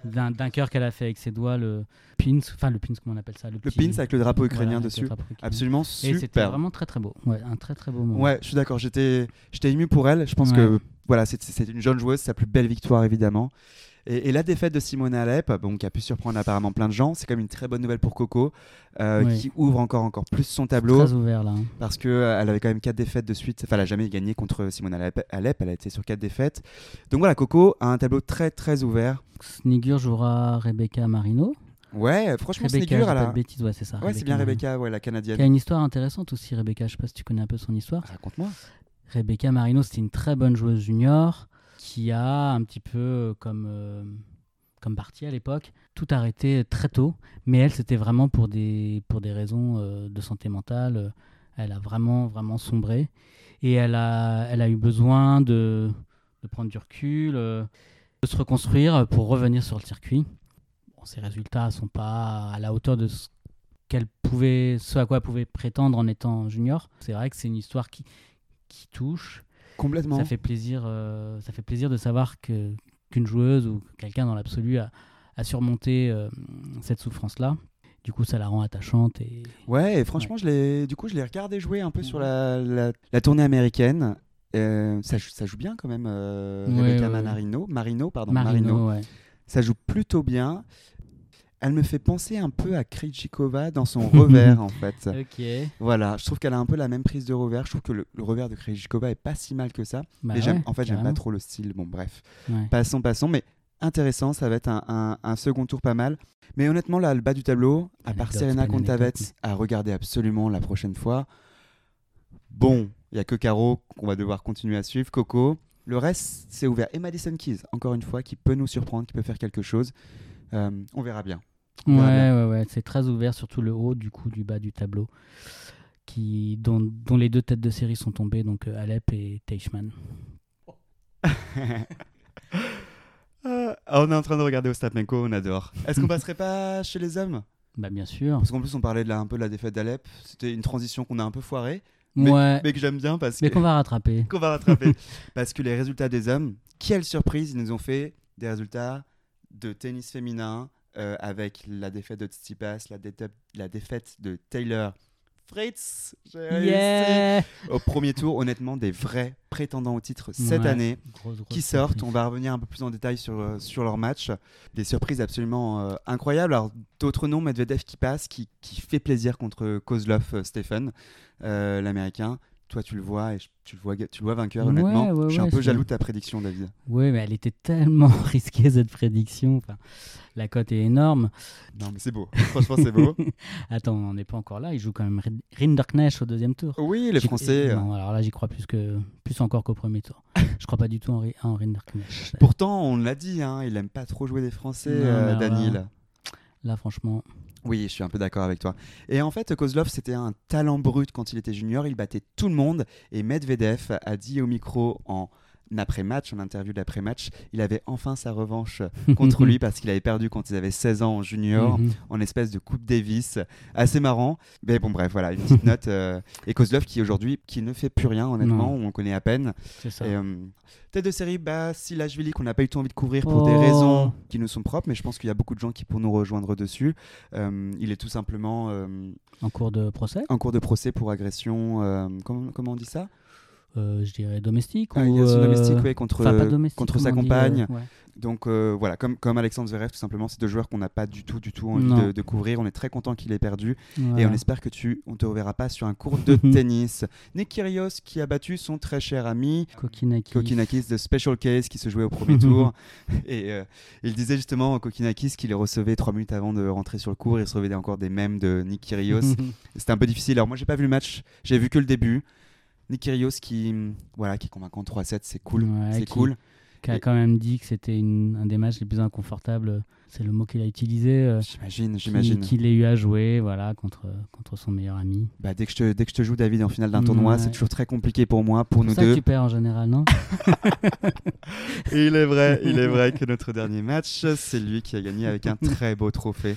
d'un cœur qu'elle a fait avec ses doigts, le pins, enfin le pins, comment on appelle ça? Le petit- pins avec le drapeau ukrainien Voilà, le dessus. drapeau ukrainien. Absolument Et c'était super. vraiment très très beau. Ouais, un très très beau moment. Ouais, je suis d'accord. J'étais, j'étais ému pour elle. Je pense Ouais. que voilà, c'est, une jeune joueuse, sa plus belle victoire évidemment. Et, et la défaite de Simona Alep, bon, qui a pu surprendre apparemment plein de gens, c'est quand même une très bonne nouvelle pour Coco, euh, qui ouvre encore encore plus son tableau Très ouvert là. hein. parce que euh, avait quand même quatre défaites de suite. Enfin, elle a jamais gagné contre Simona Alep. Alep, elle a été sur quatre défaites. Donc voilà, Coco a un tableau très très ouvert. Snigur jouera Rebecca Marino. Ouais, franchement, Rebecca, Snigur, elle pas a... de bêtises, ouais, c'est ça. Ouais, c'est bien. Rebecca, ouais, la Qui a canadienne. une histoire intéressante aussi, Rebecca. Je sais pas si tu connais un peu son histoire. Raconte-moi. Rebecca Marino, c'était une très bonne joueuse junior qui a un petit peu euh, comme, euh, comme partie à l'époque, tout arrêté très tôt. Mais elle, c'était vraiment pour des, pour des raisons euh, de santé mentale. Elle a vraiment, vraiment sombré. Et elle a, elle a eu besoin de, de prendre du recul, de se reconstruire pour revenir sur le circuit. Bon, ses résultats ne sont pas à la hauteur de ce qu'elle pouvait, ce à quoi elle pouvait prétendre en étant junior. C'est vrai que c'est une histoire qui, qui touche. Complètement. Ça fait plaisir, euh, ça fait plaisir de savoir que qu'une joueuse ou quelqu'un dans l'absolu a, a surmonté euh, cette souffrance-là. Du coup, ça la rend attachante et Ouais, et franchement, je l'ai, du coup, je l'ai regardé jouer un peu sur la, la, la tournée américaine. Euh, ça, joue- ça joue bien quand même, Rebecca ouais. Manarino, Marino, pardon, Marino, Marino. ouais. Ça joue plutôt bien. Elle me fait penser un peu à Krejcikova dans son revers en fait. Ok. Voilà, je trouve qu'elle a un peu la même prise de revers. Je trouve que le, le revers de Krejcikova est pas si mal que ça. Bah mais ouais, en fait, j'aime pas trop le style. Bon, bref, Ouais. passons, passons. Mais intéressant, ça va être un, un- un second tour pas mal. Mais honnêtement, là, le bas du tableau, à part Serena anecdote, à regarder absolument la prochaine fois. Bon, il y a que Caro qu'on va devoir continuer à suivre. Coco. Le reste, c'est ouvert. Et Madison Keys, encore une fois, qui peut nous surprendre, qui peut faire quelque chose. Euh, on verra bien. On Ouais, verra ouais, ouais, c'est très ouvert, surtout le haut du coup du bas du tableau, qui dont, dont les deux têtes de série sont tombées, donc euh, Alep et Teichmann. Euh, on est en train de regarder Ostapmenko, on adore. Est-ce qu'on passerait pas chez les hommes? Bah bien sûr. Parce qu'en plus, on parlait de la, un peu de la défaite d'Alep. C'était une transition qu'on a un peu foirée, mais, ouais, mais que j'aime bien parce mais que- qu'on va rattraper. qu'on va rattraper. parce que les résultats des hommes, quelle surprise, ils nous ont fait des résultats de tennis féminin euh, avec la défaite de Tsitsipas, la, déta- la défaite de Taylor Fritz. Yeah Au premier tour, honnêtement, des vrais prétendants au titre cette Ouais. année. Qui sortent. On va revenir un peu plus en détail sur, euh, sur leur match. Des surprises absolument euh, incroyables. Alors, d'autres noms, Medvedev qui passe, qui, qui fait plaisir contre Kozlov Stephen, l'américain. Toi, tu le vois et je- tu le vois, tu le vois vainqueur, Ouais, honnêtement. ouais, je suis un peu jaloux de ta prédiction, David. Oui, mais elle était tellement risquée cette prédiction. Enfin, la cote est énorme. Non, mais c'est beau. Franchement, c'est beau. Attends, on n'est pas encore là. Il joue quand même Rin- Rinderknecht au deuxième tour. Oui, les Français. euh, Non, alors là, j'y crois plus, que, plus encore qu'au premier tour. Je crois pas du tout en, en Rinderknecht. Pourtant, on l'a dit, hein, il aime pas trop jouer des Français, Non, euh, Daniel. voilà. Là, franchement, Oui, je suis un peu d'accord avec toi. Et en fait, Kozlov, c'était un talent brut quand il était junior. Il battait tout le monde. Et Medvedev a dit au micro en après-match, en interview d'après-match, il avait enfin sa revanche contre lui parce qu'il avait perdu quand ils avaient 16 ans en junior, Mhm. en espèce de Coupe Davis. Assez marrant. Mais bon, bref, voilà, une petite note. euh, et Kozlov qui aujourd'hui, qui ne fait plus rien, honnêtement, on le connaît à peine. c'est ça. Et, euh, tête de série, bah, Silashvili qu'on n'a pas eu tout envie de couvrir pour des Oh. raisons qui nous sont propres, mais je pense qu'il y a beaucoup de gens qui pourront nous rejoindre dessus. Euh, il est tout simplement euh, En cours de procès, en cours de procès pour agression. euh, comment, comment on dit ça? Euh, je dirais domestique. Ah, ou, euh, domestique, ouais, contre, enfin, pas domestique, contre sa dit, compagne. euh, ouais. Donc euh, voilà, comme, comme Alexandre Zverev, tout simplement, c'est deux joueurs qu'on n'a pas du tout, du tout envie de, de couvrir. On est très content qu'il ait perdu et on espère que tu, on te reverra pas sur un cours de tennis. Nick Kyrgios qui a battu son très cher ami Kokinakis. Kokinakis de Special Case qui se jouait au premier tour. Et il disait justement Kokinakis qu'il les recevait trois minutes avant de rentrer sur le court. Il recevait encore des mèmes de Nick Kyrgios. C'était un peu difficile. Alors moi, j'ai pas vu le match. J'ai vu que le début. Nick Kyrgios qui, voilà, qui est convaincant 3-7, c'est cool. Ouais, c'est qui- cool. qui a Et- quand même dit que c'était un des matchs les plus inconfortables. C'est le mot qu'il a utilisé. euh, J'imagine, j'imagine. Qu'il ait eu à jouer voilà, contre, contre son meilleur ami. Bah, dès, que je te, dès que je te joue David en finale d'un tournoi, Ouais. c'est toujours très compliqué pour moi, pour C'est nous ça que deux. tu perds en général, non il est vrai, il est vrai que notre dernier match, c'est lui qui a gagné avec un très beau trophée.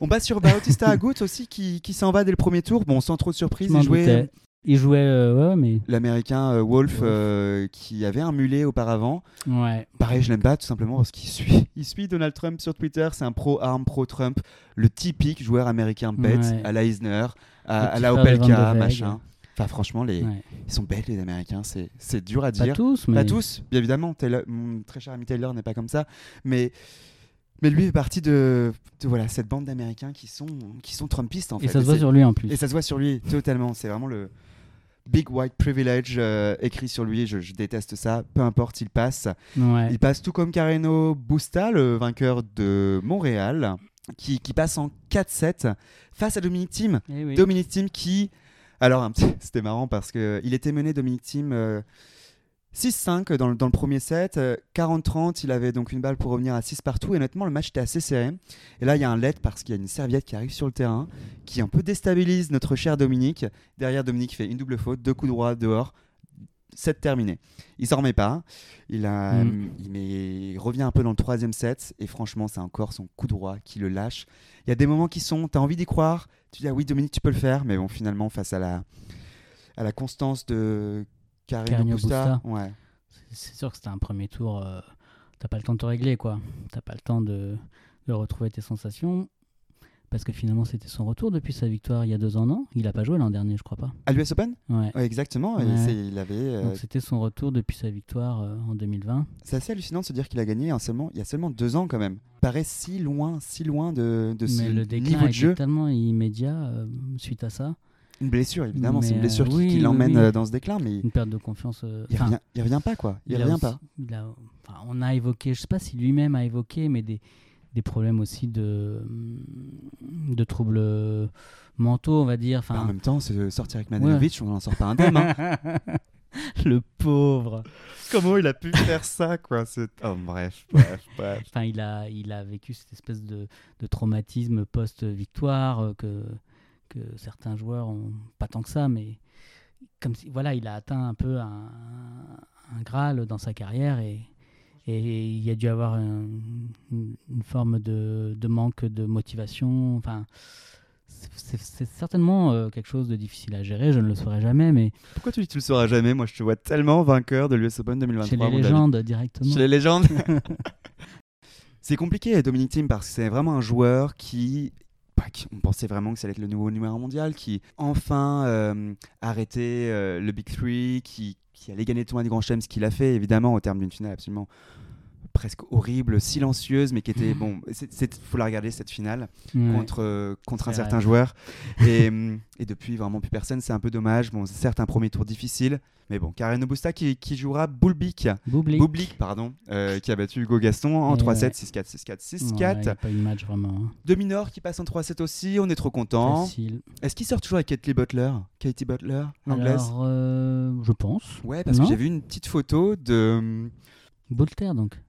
On bat sur Bautista Agut aussi qui, qui s'en va dès le premier tour. Bon, sans trop de surprise, il jouait doutais. Il jouait, euh, ouais, mais l'américain euh, Wolf, euh, qui avait un mulet auparavant. ouais. Pareil, je l'aime pas tout simplement parce qu'il suit, il suit Donald Trump sur Twitter. C'est un pro-arme, pro-Trump, le typique joueur américain bête Ouais. à la Eisner, à, Le à petit la frère de Van Opelka, de machin. Enfin, franchement, les, ouais. ils sont bêtes les Américains. C'est c'est dur à Pas dire. tous, mais Pas tous, bien évidemment. Taylor- mon très cher ami Taylor n'est pas comme ça, mais mais lui fait partie de, de, voilà cette bande d'Américains qui sont qui sont Trumpistes en Et fait. ça se Et voit c'est- sur lui en plus. et ça se voit sur lui totalement. C'est vraiment le big white privilege euh, écrit sur lui. Je, je déteste ça. Peu importe, il passe. Ouais. Il passe tout comme Carreno Busta, le vainqueur de Montréal, qui, qui passe en 4-7 face à Dominic Thiem. Eh oui. Dominic Thiem qui. Alors, c'était marrant parce qu'il était mené, Dominic Thiem, euh, 6-5 dans, le- dans le premier set. euh, 40-30, il avait donc une balle pour revenir à 6 partout. Et honnêtement, le match était assez serré. Et là, il y a un let parce qu'il y a une serviette qui arrive sur le terrain, qui un peu déstabilise notre cher Dominique. Derrière, Dominique fait une double faute, deux coups droits dehors. 7 terminé. Il s'en remet pas. Il, a, Mm. il, met- il revient un peu dans le troisième set. Et franchement, c'est encore son coup droit qui le lâche. Il y a des moments qui sont. Tu as envie d'y croire. Tu dis, ah oui, Dominique, tu peux le faire. Mais bon, finalement, face à la, à la constance de Carino Busta, ouais. C'est- sûr que c'était un premier tour. euh, T'as pas le temps de te régler, quoi. T'as pas le temps de, de retrouver tes sensations. Parce que finalement, c'était son retour depuis sa victoire il y a deux ans, non? Il n'a pas joué l'an dernier, je crois pas. À l'US Open? Ouais. Ouais, Exactement. Ouais. il avait. euh, Donc c'était son retour depuis sa victoire euh, en 2020. c'est assez hallucinant de se dire qu'il a gagné en seulement, il y a seulement deux ans quand même. Il paraît si loin, si loin de, de ce Mais le déclin niveau a de jeu. tellement immédiat euh, suite à ça. Une blessure, évidemment. C'est une blessure euh, qui, oui, qui l'emmène oui. euh, dans ce déclin, mais Une perte de confiance. euh, il revient, il revient pas quoi. Il, a revient aussi- pas. il a- enfin, on a évoqué, je sais pas si lui-même a évoqué, mais des, des problèmes aussi de, de troubles mentaux, on va dire. Bah, en même temps, se sortir avec Manojanovic, on n'en sort pas indemne. hein. le pauvre. Comment il a pu faire ça quoi c'est- Oh bref, bref, bref. Enfin, il a, il a vécu cette espèce de, de traumatisme post-victoire euh, que, que certains joueurs ont pas tant que ça, mais comme si, voilà, il a atteint un peu un, un graal dans sa carrière et, et il y a dû avoir un- une, une forme de, de manque de motivation. Enfin, c'est- certainement euh, quelque chose de difficile à gérer. Je ne le saurais jamais, mais Pourquoi tu dis que tu le sauras jamais? Moi, je te vois tellement vainqueur de l'US Open 2023. chez les légendes directement. Chez les légendes. c'est compliqué, Dominic Thiem, parce que c'est vraiment un joueur qui. On pensait vraiment que ça allait être le nouveau numéro mondial, qui enfin euh, arrêtait euh, le Big Three, qui, qui allait gagner le tournoi du Grand Chelem, ce qu'il a fait, évidemment, au terme d'une finale absolument presque horrible, silencieuse, mais qui était. Bon, il faut la regarder, cette finale Ouais. contre, euh, contre un C'est certain vrai. joueur. Et, hum, et depuis, vraiment plus personne. C'est un peu dommage. Bon, c'est certes un premier tour difficile. Mais bon, Karen Obusta qui, qui jouera Boulbik. Boublik. Pardon, euh, qui a battu Hugo Gaston en Et 3-7, ouais. 6-4, 6-4, Ouais, 6-4. il y a pas eu de match vraiment. hein. Dominor qui passe en 3-7 aussi. On est trop content. Est-ce qu'il sort toujours avec Katie Butler? Katie Butler, l'anglaise Alors, euh, je pense. Ouais, parce Non que j'ai vu une petite photo de hum, Bolter, donc.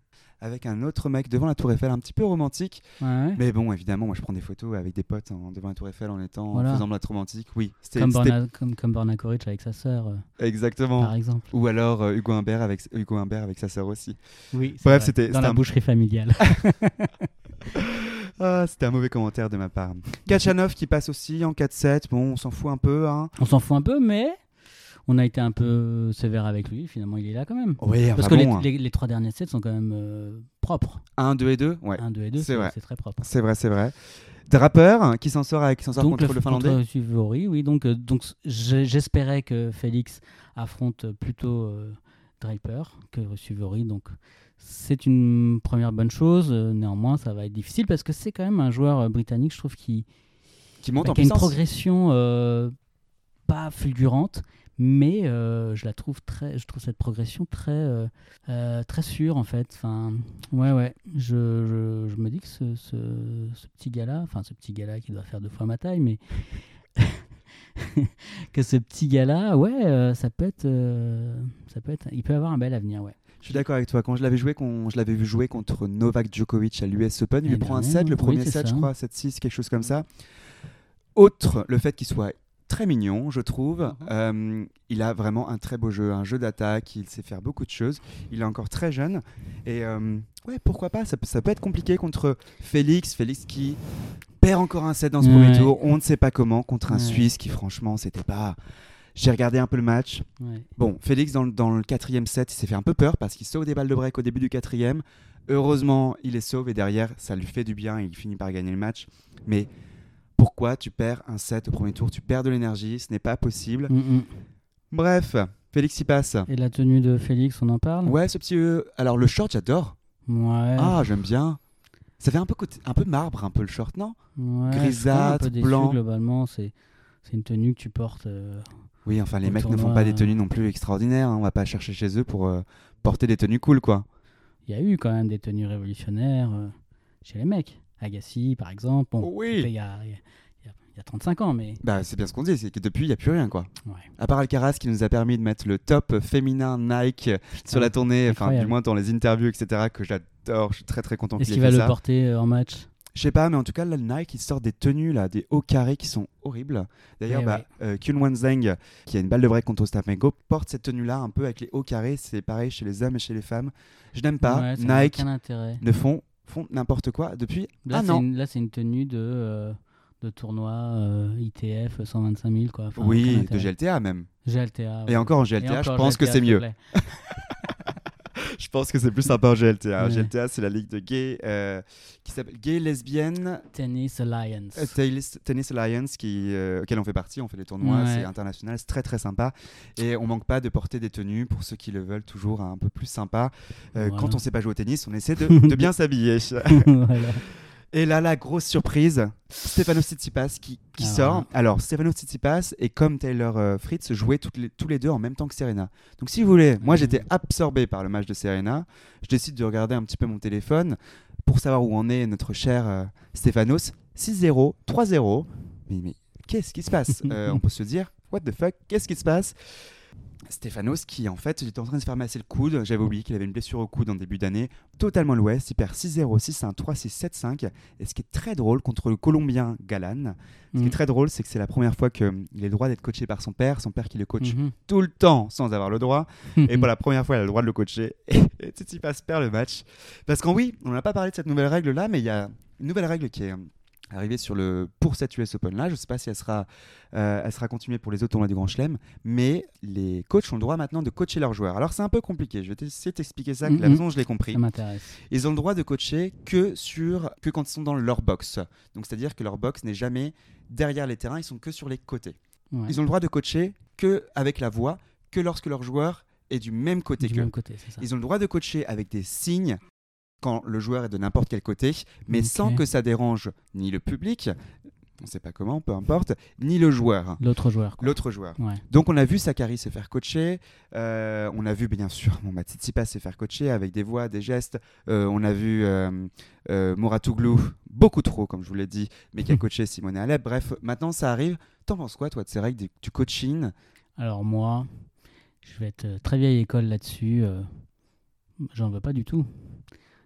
Avec un autre mec devant la Tour Eiffel, un petit peu romantique. Ouais. Mais bon, évidemment, moi je prends des photos avec des potes en- devant la Tour Eiffel en étant Voilà. en faisant de la romantique. Oui, c'était Comme, Borna, comme, comme Borna Koric avec sa sœur, euh, exactement. par exemple. Ou alors euh, Hugo Humbert avec Hugo Humbert avec sa sœur aussi. Oui, Bref, c'était- Dans la un- boucherie familiale. Ah, c'était un mauvais commentaire de ma part. Kachanov qui passe aussi en 4-7. Bon, on s'en fout un peu. Hein. on s'en fout un peu, mais on a été un peu sévère avec lui. Finalement, il est là quand même. Oui, Parce que les- bon, hein. les, les trois derniers sets sont quand même euh, propres. 1, 2 et 2. Ouais, 1, 2 et 2, c'est c'est vrai. c'est très propre. c'est vrai, c'est vrai. Draper hein, qui s'en sort, avec, qui s'en sort donc contre le, Finlandais. contre Suivori, oui. Donc, euh, donc j'espérais que Félix affronte plutôt euh, Draper que Suivori. Donc c'est une première bonne chose. Euh, néanmoins, ça va être difficile parce que c'est quand même un joueur britannique, je trouve, qui, Qui monte bah, en qui a une progression euh, pas fulgurante, mais euh, je la trouve très, je trouve cette progression très, euh, euh, très sûre en fait. Enfin, ouais, ouais. Je, je, je me dis que ce, ce, ce petit gars-là, enfin ce petit gars-là qui doit faire deux fois ma taille, mais que ce petit gars-là, ouais, euh, ça peut être, ça peut être, il peut avoir un bel avenir, ouais. Je suis d'accord avec toi. Quand je l'avais joué, quand je l'avais vu jouer contre Novak Djokovic à l'US Open, il lui L'année prend un dernière, set, le oui, premier c'est set, je ça. crois, 7-6, quelque chose comme ça. Autre, le fait qu'il soit très mignon, je trouve. Mhm. Euh, il a vraiment un très beau jeu, un jeu d'attaque, il sait faire beaucoup de choses. Il est encore très jeune. Et euh, ouais, pourquoi pas? Ça, peut- ça peut être compliqué contre Félix. Félix qui perd encore un set dans ce Ouais. premier tour. On ne sait pas comment. Contre un Ouais. Suisse qui, franchement, c'était pas. J'ai regardé un peu le match. ouais. Bon, Félix, dans, le- dans le quatrième set, il s'est fait un peu peur parce qu'il sauve des balles de break au début du quatrième. Heureusement, il les sauve et derrière, ça lui fait du bien et il finit par gagner le match. Mais pourquoi tu perds un set au premier tour Tu perds de l'énergie, ce n'est pas possible. Mm, mm. Bref, Félix y passe. Et la tenue de Félix, on en parle? Ouais, ce petit. euh, Alors, le short, j'adore. Ouais. Ah, j'aime bien. Ça fait un peu, côté- un peu marbre, un peu le short, non? Ouais, grisâtre, un peu déçu, blanc. globalement, c'est c'est une tenue que tu portes. euh, Oui, enfin, les mecs ne font pas des tenues non plus extraordinaires. hein. On va pas chercher chez eux pour euh, porter des tenues cool, quoi. Il y a eu quand même des tenues révolutionnaires euh, chez les mecs. Agassi, par exemple. Bon, Oui. il y a, il y a- il y a- il y a 35 ans, mais Bah, c'est bien ce qu'on dit, c'est que depuis, il n'y a plus rien, quoi. ouais. À part Alcaraz qui nous a permis de mettre le top féminin Nike sur la tournée, enfin du moins dans les interviews, etc., que j'adore. Je suis très très content Est-ce qu'il ait qu'il va le ça. porter euh, en match? Je sais pas, mais en tout cas, là, le Nike, il sort des tenues, là, des hauts carrés qui sont horribles. D'ailleurs, Eh bah, euh, Kyun qui a une balle de break contre Ostapmenko, porte cette tenue-là un peu avec les hauts carrés. C'est pareil chez les hommes et chez les femmes. Je n'aime pas. Ouais, Nike ne font, font n'importe quoi depuis Là, un c'est an. une, là, c'est une tenue de, euh, de tournoi euh, ITF 125 000. Quoi. Enfin, oui, de. GLTA même. GLTA. Et ouais. encore en GLTA, je pense que c'est mieux. Je pense que c'est plus sympa en GLTA. Ouais. GLTA, c'est la ligue de gays euh, qui s'appelle Gay Lesbienne Tennis Alliance. euh, Tennis, Tennis Alliance, qui, euh, auquel on fait partie. On fait des tournois, Ouais. c'est international, c'est très très sympa. Et on manque pas de porter des tenues pour ceux qui le veulent toujours un peu plus sympa. Euh, Voilà. Quand on sait pas jouer au tennis, on essaie de, de bien s'habiller. voilà. Et là, la grosse surprise, Stefano Tsitsipas qui, qui Ah, sort. Alors, Stefano Tsitsipas et comme Taylor euh, Fritz jouaient toutes les- tous les deux en même temps que Serena. Donc, si vous voulez, moi j'étais absorbé par le match de Serena. Je décide de regarder un petit peu mon téléphone pour savoir où en est notre cher euh, Stefanos. 6-0, 3-0. Mais, mais qu'est-ce qui se passe? Euh, On peut se dire, what the fuck, qu'est-ce qui se passe? Stéphanos qui en fait était en train de se faire masser le coude. J'avais oublié qu'il avait une blessure au coude en début d'année. Totalement l'ouest. Il perd 6-0, 6-1, 3-6, 7-5. Et ce qui est très drôle contre le Colombien Galan, ce qui est très drôle, c'est que c'est la première fois qu'il a le droit d'être coaché par son père. Son père qui le coach Mhm. tout le temps sans avoir le droit. Et pour la première fois, il a le droit de le coacher. Et, Tsitsipas perd le match. Parce qu'en oui, on n'a pas parlé de cette nouvelle règle-là, mais il y a une nouvelle règle qui est arrivée sur le, pour cette US Open-là. Je ne sais pas si elle sera, euh, elle sera continuée pour les autres tournois du Grand Chelem, mais les coachs ont le droit maintenant de coacher leurs joueurs. Alors c'est un peu compliqué. Je vais essayer de t'expliquer ça, que la façon dont je l'ai compris. Ça m'intéresse. Ils ont le droit de coacher que, sur, que quand ils sont dans leur box. Donc c'est-à-dire que leur box n'est jamais derrière les terrains, ils sont que sur les côtés. Ouais. Ils ont le droit de coacher que avec la voix, que lorsque leur joueur est du même côté du qu'eux. même côté. Ils ont le droit de coacher avec des signes quand le joueur est de n'importe quel côté, mais sans que ça dérange ni le public, on ne sait pas comment, peu importe, ni le joueur, L'autre joueur. l'autre joueur. Ouais. Donc on a vu Sakari se faire coacher, euh, on a vu bien sûr mon Tsitsipas se faire coacher avec des voix, des gestes, Euh, on a vu euh, euh, Mouratoglou, beaucoup trop comme je vous l'ai dit, mais qui a coaché Simone Alep. Bref, maintenant ça arrive. T'en penses quoi toi de ces règles du, coaching? Alors moi, je vais être très vieille école là-dessus. J'en veux pas du tout.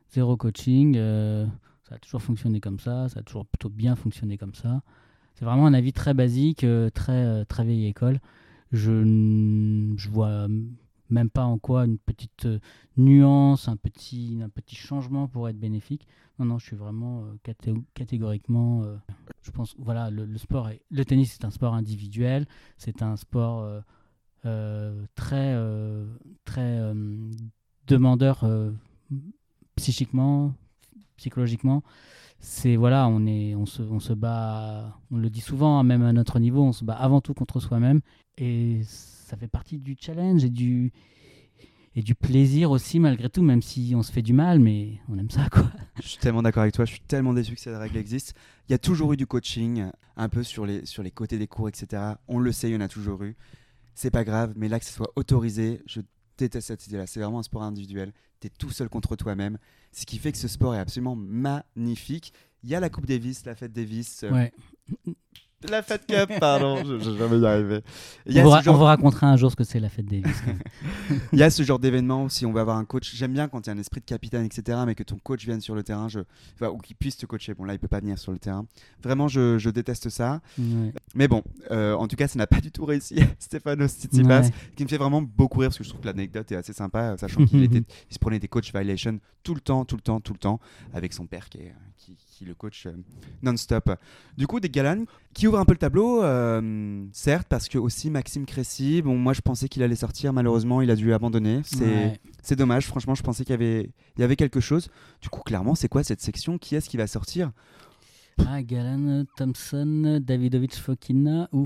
Zéro coaching. euh, ça a toujours fonctionné comme ça. Ça a toujours plutôt bien fonctionné comme ça. C'est vraiment un avis très basique, euh, très, euh, très vieille école. Je, n- je vois même pas en quoi une petite nuance, un petit, un petit changement pourrait être bénéfique. Non, non, je suis vraiment caté- catégoriquement. je pense, voilà, le, sport, le tennis, c'est un sport individuel. C'est un sport très, très demandeur psychiquement, psychologiquement. C'est voilà, on est, on se, on se bat, on le dit souvent, hein, même à notre niveau, on se bat avant tout contre soi-même, et ça fait partie du challenge et du et du plaisir aussi malgré tout, même si on se fait du mal, mais on aime ça quoi. Je suis tellement d'accord avec toi, je suis tellement déçu que cette règle existe. Il y a toujours eu du coaching, un peu sur les, sur les côtés des cours, etc. On le sait, il y en a toujours eu. C'est pas grave, mais là que ce soit autorisé, je déteste cette idée-là. C'est vraiment un sport individuel. Tu es tout seul contre toi-même. Ce qui fait que ce sport est absolument magnifique. Il y a la Coupe Davis, la fête Davis, euh, Ouais. La fête Cup, pardon, je, je vais jamais y arriver. Il y On a vous, genre- on vous racontera un jour ce que c'est la fête Davis. il y a ce genre d'événement où si on va avoir un coach, j'aime bien quand il y a un esprit de capitaine, etc., mais que ton coach vienne sur le terrain, je... enfin, ou qu'il puisse te coacher. Bon, là, il peut pas venir sur le terrain. Vraiment, je, je déteste ça. Ouais. Mais bon, euh, en tout cas, ça n'a pas du tout réussi. Stéphano Tsitsipas, Ouais. qui me fait vraiment beaucoup rire parce que je trouve que l'anecdote est assez sympa, euh, sachant qu'il était, il se prenait des coach violations tout le temps, tout le temps, tout le temps, avec son père qui, est- qui, qui le coach euh, non-stop. Du coup, des Galan qui ouvrent un peu le tableau, euh, certes, parce que aussi Maxime Cressy, bon, moi je pensais qu'il allait sortir, malheureusement, il a dû abandonner. C'est Ouais. dommage, franchement, je pensais qu'il y avait, il y avait quelque chose. Du coup, clairement, c'est quoi cette section? Qui est-ce qui va sortir? Ah, Galan, Thompson, Davidovic, Fokina ou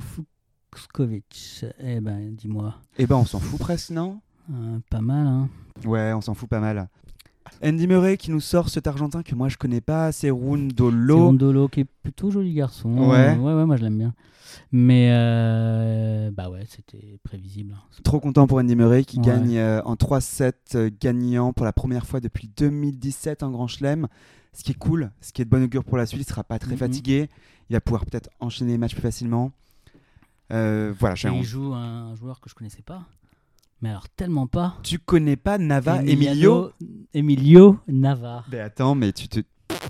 Fuxkovic Eh ben, dis-moi. Eh ben, on s'en fout presque, non? Euh, pas mal, hein Ouais, on s'en fout pas mal. Andy Murray qui nous sort cet Argentin que moi je connais pas, c'est Rundolo. Rondolo qui est plutôt joli garçon. Ouais. ouais, ouais, moi je l'aime bien. Mais euh, bah ouais, c'était prévisible. hein. Trop content pour Andy Murray qui Ouais. gagne euh, en 3-7 euh, gagnant pour la première fois depuis 2017 en Grand Chelem. Ce qui est cool, ce qui est de bon augure pour la suite, il sera pas très Mhm. fatigué, il va pouvoir peut-être enchaîner les matchs plus facilement. Euh, voilà, Et il joue un joueur que je connaissais pas. Mais alors tellement pas. Tu connais pas Nava Emilio Emilio? Navarre, Mais attends, mais tu te.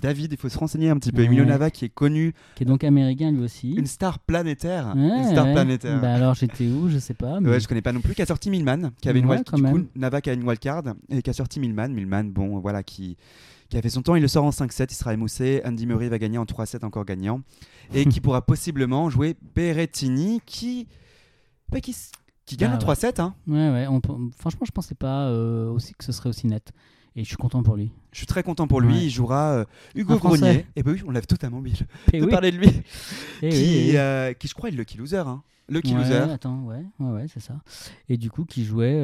David, il faut se renseigner un petit peu. Ouais. Emilio Nava qui est connu, qui est donc américain lui aussi. une star planétaire. Ouais, une star ouais. planétaire. Bah alors j'étais où? Je sais pas. mais- Ouais, je connais pas non plus, qui a sorti Milman, qui avait une Ouais, wild- quand du coup. Nava qui a une wildcard et qui a sorti Milman. Milman, bon, voilà, qui, qui a fait son temps. Il le sort en 5-7, il sera émoussé. Andy Murray va gagner en 3-7, encore gagnant. Et qui pourra possiblement jouer Berrettini, qui. bah, qui qui gagne Ah ouais. 3-7. Hein. Ouais, ouais. on franchement, je pensais pas euh, aussi que ce serait aussi net. Et je suis content pour lui. Je suis très content pour lui. Ouais. Il jouera euh, Hugo. Grenier. Et ben oui, on lève totalement oublié Et de oui. parler de lui. Et qui, oui, et oui. euh, qui, je crois, est le Lucky Loser. Hein. Lucky Ouais, Loser. Attends, ouais, ouais, ouais, c'est ça. Et du coup, qui jouait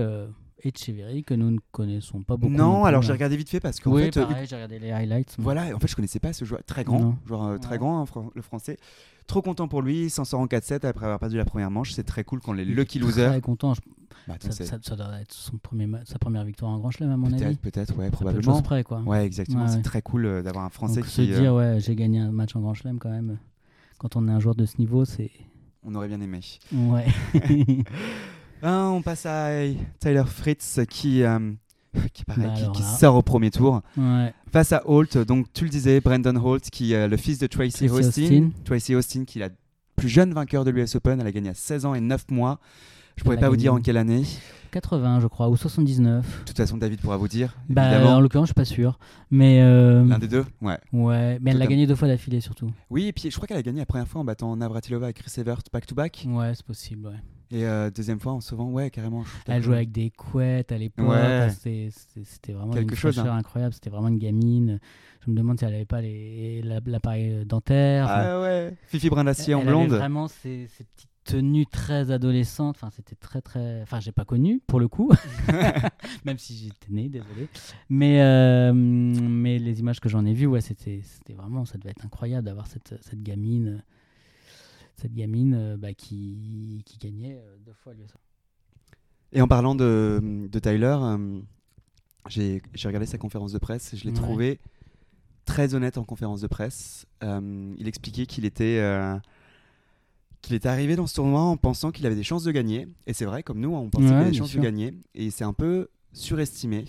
Echeverry, que nous ne connaissons pas beaucoup. Non, alors j'ai regardé vite fait parce qu'en Oui, fait, euh, pareil, j'ai regardé les highlights. Voilà, en fait, je connaissais pas ce joueur très grand, Non. joueur euh, très Ouais. grand, hein, le français. Trop content pour lui, il s'en sort en 4-7 après avoir perdu la première manche. C'est très cool quand les lucky losers. Très content. je- Bah, attends, Ça, ça- ça doit être son premier sa première victoire en Grand Chelem, à mon avis. Peut-être, ouais, peu de probablement. choses près, quoi. Ouais, exactement. Ouais, c'est ouais. très cool euh, d'avoir un Français Donc, qui. se euh, dire, ouais, j'ai gagné un match en Grand Chelem, quand même. Quand on est un joueur de ce niveau, c'est. On aurait bien aimé. Ouais. Ah, on passe à Tyler Fritz qui, euh, qui, pareil, Bah qui, sort au premier tour. ouais. Face à Holt, donc tu le disais, Brandon Holt, qui est le fils de Tracy Tracy Austin. Austin. Tracy Austin, qui est la plus jeune vainqueur de l'US Open. Elle a gagné à 16 ans et 9 mois. Je pourrais Elle a pas vous dire en quelle année. 80, je crois, ou 79. De toute façon, David pourra vous dire. Bah, en l'occurrence, je suis pas sûr. Mais. euh, L'un des deux Ouais. Ouais, mais elle l'a gagné deux fois d'affilée, surtout. Oui, et puis je crois qu'elle a gagné la première fois en battant Navratilova et Chris Evert back-to-back. Ouais, c'est possible, ouais. Et euh, deuxième fois en sauvant, ouais, carrément. Elle jouait avec des couettes à l'époque. Ouais. Enfin, C'était vraiment Quelque une chose, hein. incroyable. C'était vraiment une gamine. Je me demande si elle avait pas la- l'appareil dentaire. Enfin, Ah ouais, Fifi Brindacier en avait blonde. vraiment ces, ces petites tenues très adolescentes. Enfin, c'était très très. Enfin, j'ai pas connu pour le coup, même si j'étais né, désolé. Mais euh, mais les images que j'en ai vues, ouais, c'était c'était vraiment, ça devait être incroyable d'avoir cette cette gamine, cette gamine euh, bah, qui qui gagnait euh, deux fois l'US Et en parlant de, de Tyler, euh, j'ai regardé sa conférence de presse et je l'ai Ouais. trouvé très honnête en conférence de presse. Euh, il expliquait qu'il était, euh, qu'il était arrivé dans ce tournoi en pensant qu'il avait des chances de gagner. Et c'est vrai, comme nous, on pensait qu'il avait des chances sûr. de gagner. Et il s'est un peu surestimé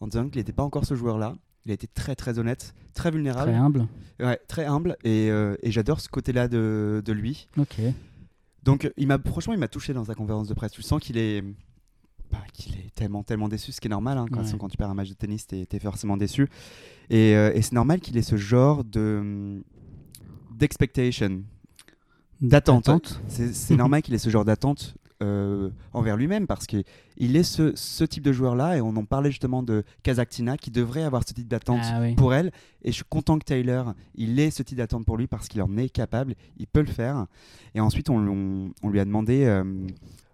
en disant qu'il n'était pas encore ce joueur-là. Il a été très très honnête, très vulnérable, Très humble. ouais, très humble. Et, euh, et j'adore ce côté-là de, de lui. Ok. Donc, il m'a, franchement, il m'a touché dans sa conférence de presse. Tu sens qu'il est, bah, qu'il est tellement, tellement déçu, ce qui est normal. hein, quand, Ouais. quand tu perds un match de tennis, t'es, t'es forcément déçu. Et, euh, et c'est normal qu'il ait ce genre de d'expectation, d'attente. Attente. C'est, c'est normal qu'il ait ce genre d'attente euh, envers lui-même parce qu'il est ce, ce type de joueur-là. Et on en parlait justement de Kazaktina qui devrait avoir ce type d'attente Ah oui. pour elle. Et je suis content que Taylor, il ait ce type d'attente pour lui parce qu'il en est capable, il peut le faire. Et ensuite, on, on- on lui a demandé. euh,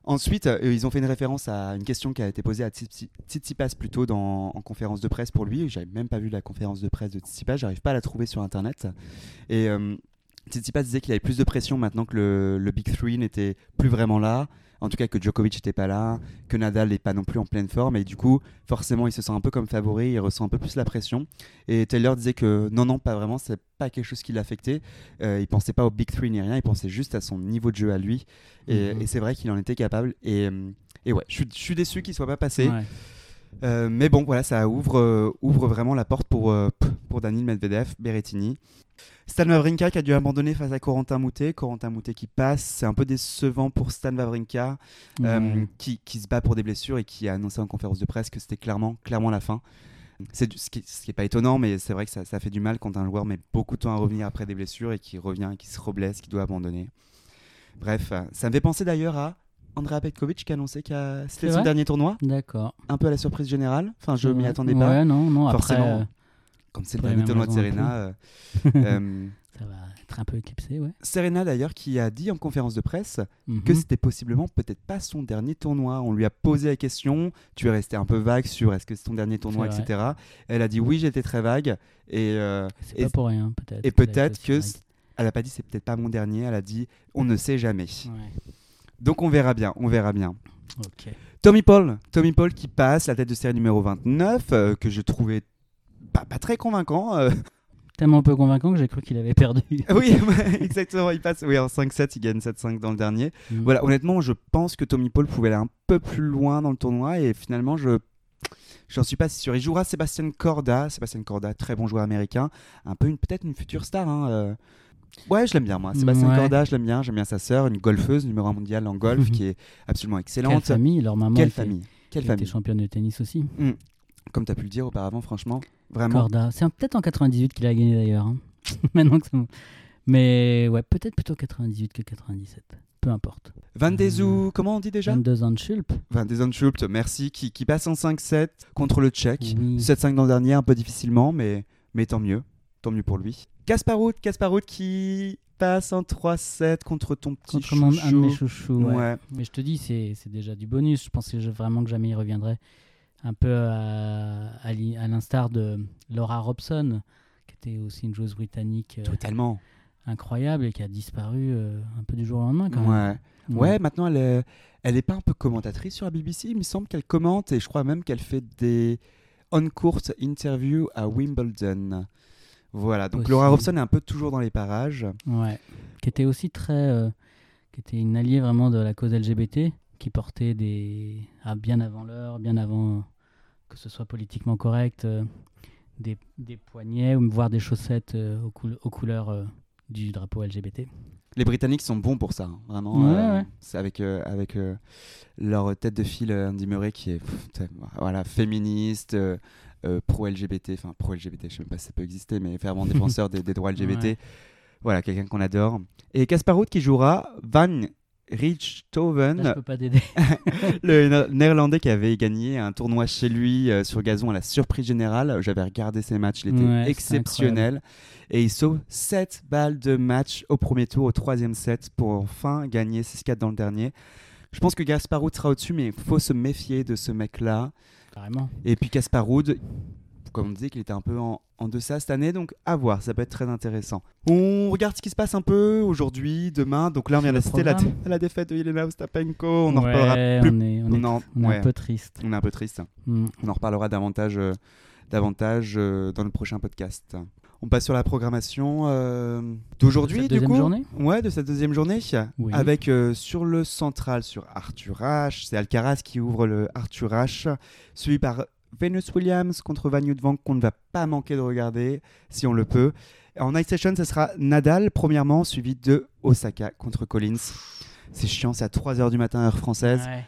ensuite, euh, ils ont fait une référence à une question qui a été posée à Tsitsipas Tsitsipas plutôt dans, en conférence de presse pour lui. J'avais même pas vu la conférence de presse de Tsitsipas, j'arrive pas à la trouver sur internet. Et Tsitsipas disait qu'il avait plus de pression maintenant que le, le Big Three n'était plus vraiment là. En tout cas, que Djokovic n'était pas là, que Nadal n'est pas non plus en pleine forme. Et du coup, forcément, il se sent un peu comme favori, il ressent un peu plus la pression. Et Taylor disait que non, non, pas vraiment, c'est pas quelque chose qui l'affectait. Euh, il pensait pas au Big Three ni rien, il pensait juste à son niveau de jeu à lui. Et, Mhm. et c'est vrai qu'il en était capable. Et, euh, et ouais, je suis- déçu qu'il soit pas passé. Ouais. Euh, mais bon, voilà, ça ouvre, euh, ouvre vraiment la porte pour, euh, pour Daniel Medvedev, Berrettini. Stan Wawrinka qui a dû abandonner face à Corentin Moutet. Corentin Moutet qui passe, c'est un peu décevant pour Stan Wawrinka euh, qui, qui se bat pour des blessures et qui a annoncé en conférence de presse que c'était clairement, clairement la fin. C'est ce qui, ce qui est pas étonnant, mais c'est vrai que ça, ça fait du mal quand un joueur met beaucoup de temps à revenir après des blessures et qui revient, qui se reblesse, qui doit abandonner. Bref, euh, ça me fait penser d'ailleurs à Andrea Petkovic qui a annoncé que c'était son dernier tournoi, D'accord. un peu à la surprise générale. Enfin, je m'y Ouais. attendais pas. Ouais, non, non. Après, Forcément. euh, Comme c'est le dernier tournoi de Serena. euh, euh, ça va être un peu éclipsé, ouais. Serena d'ailleurs qui a dit en conférence de presse Mhm. que c'était possiblement peut-être pas son dernier tournoi. On lui a posé la question, tu es resté un peu vague sur est-ce que c'est ton dernier tournoi, etc. Elle a dit oui, j'étais très vague. Et, euh, C'est et- pas pour rien, peut-être. et peut-être que elle a pas dit c'est peut-être pas mon dernier, elle a dit on ne sait jamais. Ouais. Donc on verra bien, on verra bien. Ok. Tommy Paul, Tommy Paul qui passe la tête de série numéro 29, euh, que je trouvais pas, pas très convaincant. euh. Tellement peu convaincant que j'ai cru qu'il avait perdu. oui, exactement, il passe oui, en 5-7, il gagne 7-5 dans le dernier. Mm. Voilà, honnêtement, je pense que Tommy Paul pouvait aller un peu plus loin dans le tournoi et finalement, je j'en suis pas si sûr. Il jouera Sébastien Corda, Sébastien Corda, très bon joueur américain, un peu une peut-être une future star. hein, euh. Ouais, je l'aime bien moi. Sébastien Ouais. Corda, je l'aime bien. J'aime bien sa sœur, une golfeuse numéro 1 mondial en golf, qui est absolument Quelle excellente. famille Leur maman Quelle était, famille Quelle famille championne de tennis aussi. Comme tu as pu le dire auparavant, franchement, vraiment. Corda. C'est peut-être en 98 qu'il a gagné d'ailleurs. hein. Maintenant que ça Mais ouais, peut-être plutôt 98 que 97. peu importe. Van Dezu, comment on dit déjà Van de Zandschulp. Van de Zandschulp, merci, qui, qui passe en 5-7 contre le Tchèque. Oui. 7-5 dans le dernier, un peu difficilement, mais, mais tant mieux. Tant mieux pour lui. Kasparov, Kasparov qui passe en 3-7 contre ton petit Contre mon, un de mes chouchou. chouchous. ouais. Ouais. Mais je te dis, c'est c'est déjà du bonus. Je pensais vraiment que jamais il reviendrait. Un peu à, à à l'instar de Laura Robson, qui était aussi une joueuse britannique euh, Totalement. incroyable et qui a disparu euh, un peu du jour au lendemain quand même. Ouais. Ouais, maintenant elle est, elle est pas un peu commentatrice sur la BBC. Il me semble qu'elle commente et je crois même qu'elle fait des on-court interviews à Wimbledon. Voilà, donc. Laura Robson est un peu toujours dans les parages. Ouais. Qui était aussi très. euh, qui était une alliée vraiment de la cause LGBT, qui portait des. ah, bien avant l'heure, bien avant euh, que ce soit politiquement correct, euh, des, des poignets, ou voire des chaussettes euh, aux, coul- aux couleurs euh, du drapeau LGBT. Les Britanniques sont bons pour ça, hein, vraiment. Ouais, euh, ouais. C'est avec, euh, avec euh, leur tête de file, Andy Murray, qui est pff, voilà, féministe, pro-LGBT, enfin pro-LGBT, je sais même pas si ça peut exister, mais fervent défenseur des, des droits LGBT. Ouais. Voilà, quelqu'un qu'on adore. Et Kasparov qui jouera Van Richthoven, Là, je peux pas t'aider. le Né- néerlandais qui avait gagné un tournoi chez lui euh, sur gazon à la surprise générale. J'avais regardé ses matchs, il était Ouais, exceptionnel. Et il sauve 7 balles de match au premier tour, au troisième set, pour enfin gagner 6-4 dans le dernier. Je pense que Gasparud sera au-dessus, mais il faut se méfier de ce mec-là. Carrément. Et puis Kasparud, comme on disait qu'il était un peu en, en deçà cette année, donc à voir, ça peut être très intéressant. On regarde ce qui se passe un peu aujourd'hui, demain. Donc là, on vient d'assister à la, la défaite de Yelena Ostapenko. On en reparlera plus. On est, on est, on en- on est ouais. un peu triste. On est un peu triste. Mm. On en reparlera davantage, euh, davantage euh, dans le prochain podcast. On passe sur la programmation euh, d'aujourd'hui, du deuxième coup? journée? Ouais, de cette deuxième journée. Oui. Avec euh, sur le central, sur Arthur Ashe, c'est Alcaraz qui ouvre le Arthur Ashe, suivi par Venus Williams contre Van Vank qu'on ne va pas manquer de regarder si on le peut. En night session, ce sera Nadal, premièrement, suivi de Osaka contre Collins. C'est chiant, c'est à 3h du matin, heure française. Ouais.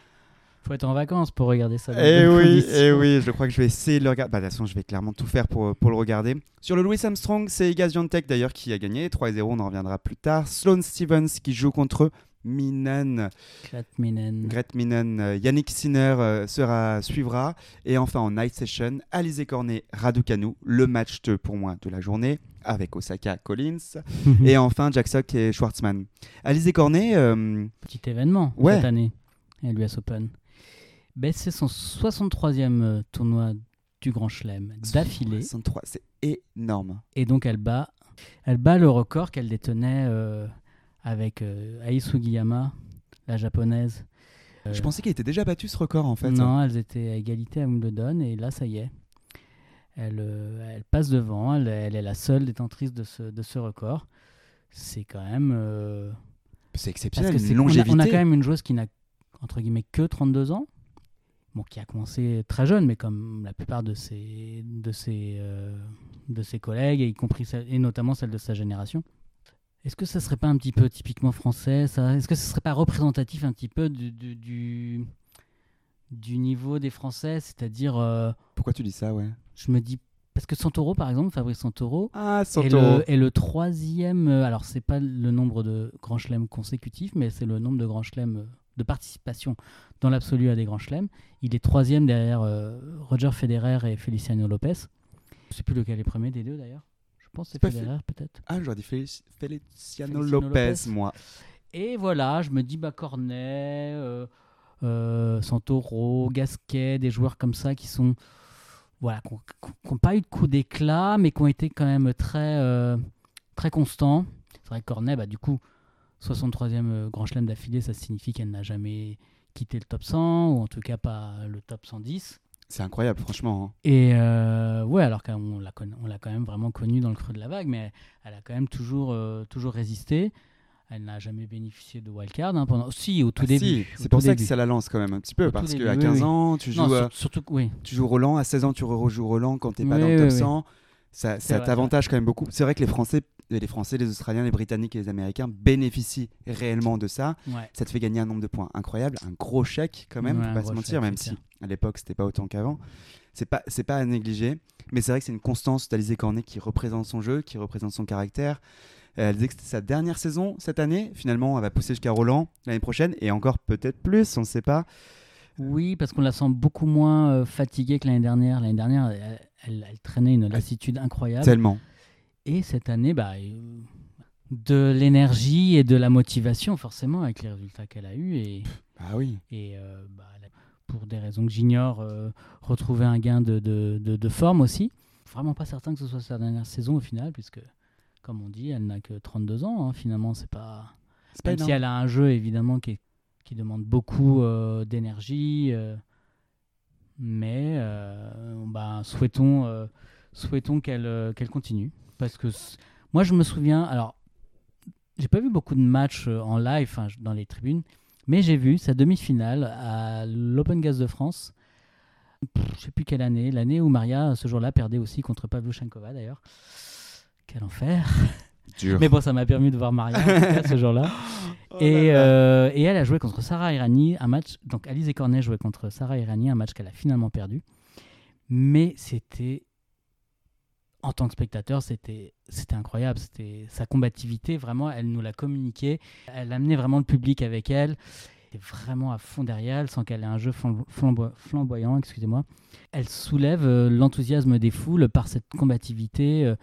Faut être en vacances pour regarder ça. Eh oui, eh oui, je crois que je vais essayer de le regarder. Bah, de toute façon, je vais clairement tout faire pour, pour le regarder. Sur le Louis Armstrong, c'est Iga Swiatek d'ailleurs qui a gagné 3-0, on en reviendra plus tard. Sloane Stevens qui joue contre Minen, Klat Minen. Gret Minen, euh, Yannick Sinner euh, sera, suivra. Et enfin en night session, Alizé Cornet, Raducanu, le match pour moi de la journée avec Osaka Collins. et enfin Jack Sock et Schwartzmann. Alizé Cornet, euh, Petit événement Ouais. cette année à l'US Open. Ben, c'est son 63e euh, tournoi du Grand Chelem d'affilée. 63, c'est énorme. Et donc elle bat, elle bat le record qu'elle détenait euh, avec euh, Ai Sugiyama, la japonaise. Euh, Je pensais qu'il était déjà battu ce record en fait. Non, elles étaient à égalité à Wimbledon et là, ça y est. Elle, euh, elle passe devant, elle, elle est la seule détentrice de ce, de ce record. C'est quand même. euh, C'est parce exceptionnel, que une c'est- on a- longévité. on, a, quand même une joueuse qui n'a, entre guillemets, que 32 ans. Bon, qui a commencé très jeune, mais comme la plupart de ses, de ses, euh, de ses collègues, et y compris celle- et notamment celle de sa génération. Est-ce que ça serait pas un petit peu typiquement français ça? Est-ce que ce serait pas représentatif un petit peu du, du, du, du niveau des Français? C'est-à-dire, euh, Pourquoi tu dis ça, ouais? je me dis, parce que Santoro, par exemple, Fabrice Santoro, Ah, est le, est le troisième, euh, alors c'est pas le nombre de grands chelems consécutifs, mais c'est le nombre de grands chelems euh, de participation dans l'absolu à des grands chelems. Il est troisième derrière euh, Roger Federer et Feliciano Lopez. Je sais plus lequel est premier des deux d'ailleurs. Je pense que c'est Federer peut-être. Ah, j'aurais dit Feliciano Lopez. moi. Et voilà, je me dis bah Cornet, euh, euh, Santoro, Gasquet, des joueurs comme ça qui sont voilà, qui n'ont pas eu de coup d'éclat, mais qui ont été quand même très euh, très constants. C'est vrai que Cornet, bah, du coup, 63e euh, Grand Chelem d'affilée, ça signifie qu'elle n'a jamais quitté le top 100, ou en tout cas pas le top 110. C'est incroyable, franchement. hein. Et euh, ouais, alors qu'on l'a, on l'a quand même vraiment connue dans le creux de la vague, mais elle a quand même toujours, euh, toujours résisté. Elle n'a jamais bénéficié de wildcard hein, pendant. Si, au tout Ah, début. si, c'est pour ça début. que ça la lance quand même un petit peu, Au parce qu'à oui, 15 oui. ans, tu joues, Non, euh, sur- surtout oui. tu joues Roland, à 16 ans, tu rejoues Roland quand t'es pas Oui, dans le top oui. 100. Ça, C'est ça t'avantage quand même beaucoup. C'est vrai que les Français, les Français, les Australiens, les Britanniques et les Américains bénéficient réellement de ça. Ouais. Ça te fait gagner un nombre de points incroyable, un gros chèque quand même, Ouais, un pas se mentir, chèque, même si à l'époque c'était pas autant qu'avant. C'est pas, c'est pas à négliger, mais c'est vrai que c'est une constance d'Alizé Cornet qui représente son jeu, qui représente son caractère. Elle disait que c'était sa dernière saison cette année. Finalement, elle va pousser jusqu'à Roland l'année prochaine et encore peut-être plus, on ne sait pas. Oui, parce qu'on la sent beaucoup moins euh, fatiguée que l'année dernière. L'année dernière, elle, elle- elle traînait une lassitude incroyable. Tellement. Et cette année, bah, euh, de l'énergie et de la motivation, forcément, avec les résultats qu'elle a eus. Et, Ah oui. et euh, bah, pour des raisons que j'ignore, euh, retrouver un gain de, de, de- de forme aussi. Vraiment pas certain que ce soit sa dernière saison au final, puisque, comme on dit, elle n'a que 32 ans. hein. finalement, c'est pas. Même si elle a un jeu évidemment qui, est- qui demande beaucoup euh, d'énergie, mais euh, bah, souhaitons, euh, souhaitons qu'elle euh, qu'elle continue. Parce que moi je me souviens, alors j'ai pas vu beaucoup de matchs en live dans les tribunes, mais j'ai vu sa demi-finale à l'Open Gas de France. Pff, Je sais plus quelle année, l'année où Maria ce jour-là perdait aussi contre Pavlyuchenkova d'ailleurs. Quel enfer! Dur. Mais bon, ça m'a permis de voir Maria en tout cas, ce jour-là. Oh Et, euh, et elle a joué contre Sarah Irani, un match. Donc Alizé Cornet jouait contre Sarah Irani, un match qu'elle a finalement perdu. Mais c'était. En tant que spectateur, c'était c'était incroyable. C'était sa combativité, vraiment, elle nous l'a communiqué. Elle amenait vraiment le public avec elle. Elle était vraiment à fond derrière elle, sans qu'elle ait un jeu flambo- flambo- flamboyant, excusez-moi. Elle soulève euh, l'enthousiasme des foules par cette combativité. euh,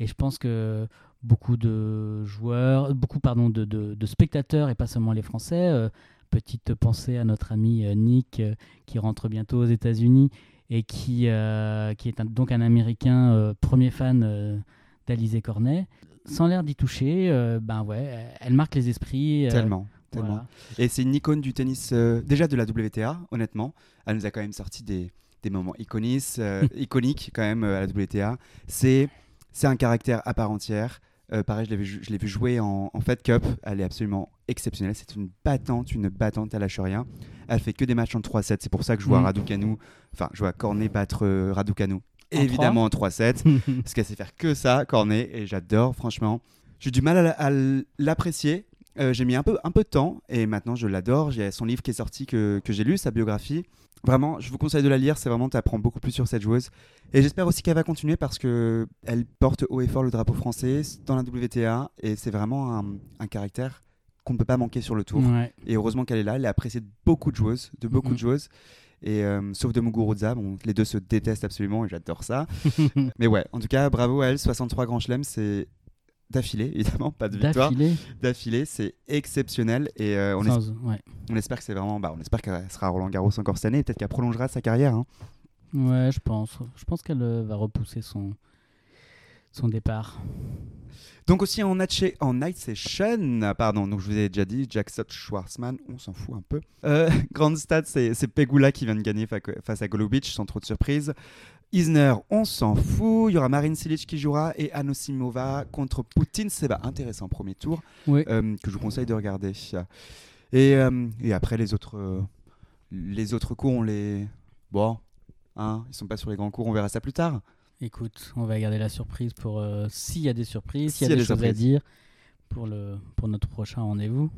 et je pense que beaucoup de joueurs, beaucoup pardon, de, de- de spectateurs et pas seulement les Français. euh, petite pensée à notre ami euh, Nick euh, qui rentre bientôt aux États-Unis et qui, euh, qui est un- donc un Américain euh, premier fan d'Alizé Cornet. Sans l'air d'y toucher, ben ouais, elle- marque les esprits. Tellement. Tellement. voilà. Et c'est une icône du tennis, déjà de la WTA, honnêtement. Elle nous a quand même sorti des, des moments iconiques, iconiques quand même à la WTA. C'est c'est un caractère à part entière. Euh, pareil, je l'ai vu, jouer en, en Fed Cup. Elle est absolument exceptionnelle. C'est une battante, une battante, elle lâche rien. Elle fait que des matchs en 3-7. C'est pour ça que je vois Mm. Raducanu, enfin, je vois Cornet battre euh, Raducanu. En Évidemment en 3-7 parce qu'elle sait faire que ça, Cornet, et j'adore, franchement. J'ai du mal à l'apprécier. Euh, j'ai mis un peu, un peu de temps, et maintenant je l'adore. J'ai son livre qui est sorti que, que j'ai lu, sa biographie. Vraiment, je vous conseille de la lire, c'est vraiment, tu apprends beaucoup plus sur cette joueuse. Et j'espère aussi qu'elle va continuer parce que elle porte haut et fort le drapeau français dans la WTA, et c'est vraiment un, un caractère qu'on ne peut pas manquer sur le tour. Ouais. Et heureusement qu'elle est là, elle est appréciée de beaucoup de joueuses, de beaucoup de joueuses. Et euh, sauf de Muguruza, bon, les deux se détestent absolument et j'adore ça. Mais ouais, en tout cas, bravo à elle, 63 grands chelems, c'est d'affilée, évidemment, pas de victoire, D'affilée. c'est exceptionnel et euh, on, ouais. espère que c'est vraiment, bah, on espère qu'elle sera à Roland Garros encore cette année, peut-être qu'elle prolongera sa carrière. hein. ouais, je pense. Je pense qu'elle euh, va repousser son, son départ. Donc aussi en en night session, pardon, donc je vous ai déjà dit, Jackson Schwartzman, on s'en fout un peu. Euh, grande stat, c'est c'est Pegula qui vient de gagner fa- face à Golubic, sans trop de surprise. Isner, on s'en fout. Il y aura Marine Silic qui jouera et Anosimova contre Poutine. C'est bah, intéressant, premier tour, Oui. euh, que je vous conseille de regarder. Et, euh, et après, les autres, euh, les autres cours, on les. Bon, hein, ils sont pas sur les grands cours, on verra ça plus tard. Écoute, on va garder la surprise pour s'il y a des surprises, s'il S'il y a des des choses à dire pour, le, pour notre prochain rendez-vous.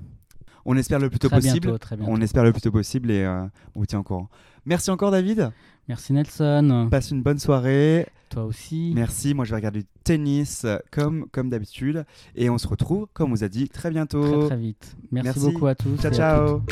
On espère le plus tôt Très possible. bientôt, très bientôt. On espère le plus tôt possible et euh, on vous tient au courant. Merci encore, David. Merci Nelson. Passe une bonne soirée. Toi aussi. Merci. Moi, je vais regarder du tennis euh, comme, comme d'habitude. Et on se retrouve, comme on vous a dit, très bientôt. Très très vite. Merci, Merci. beaucoup à tous. Ciao, ciao.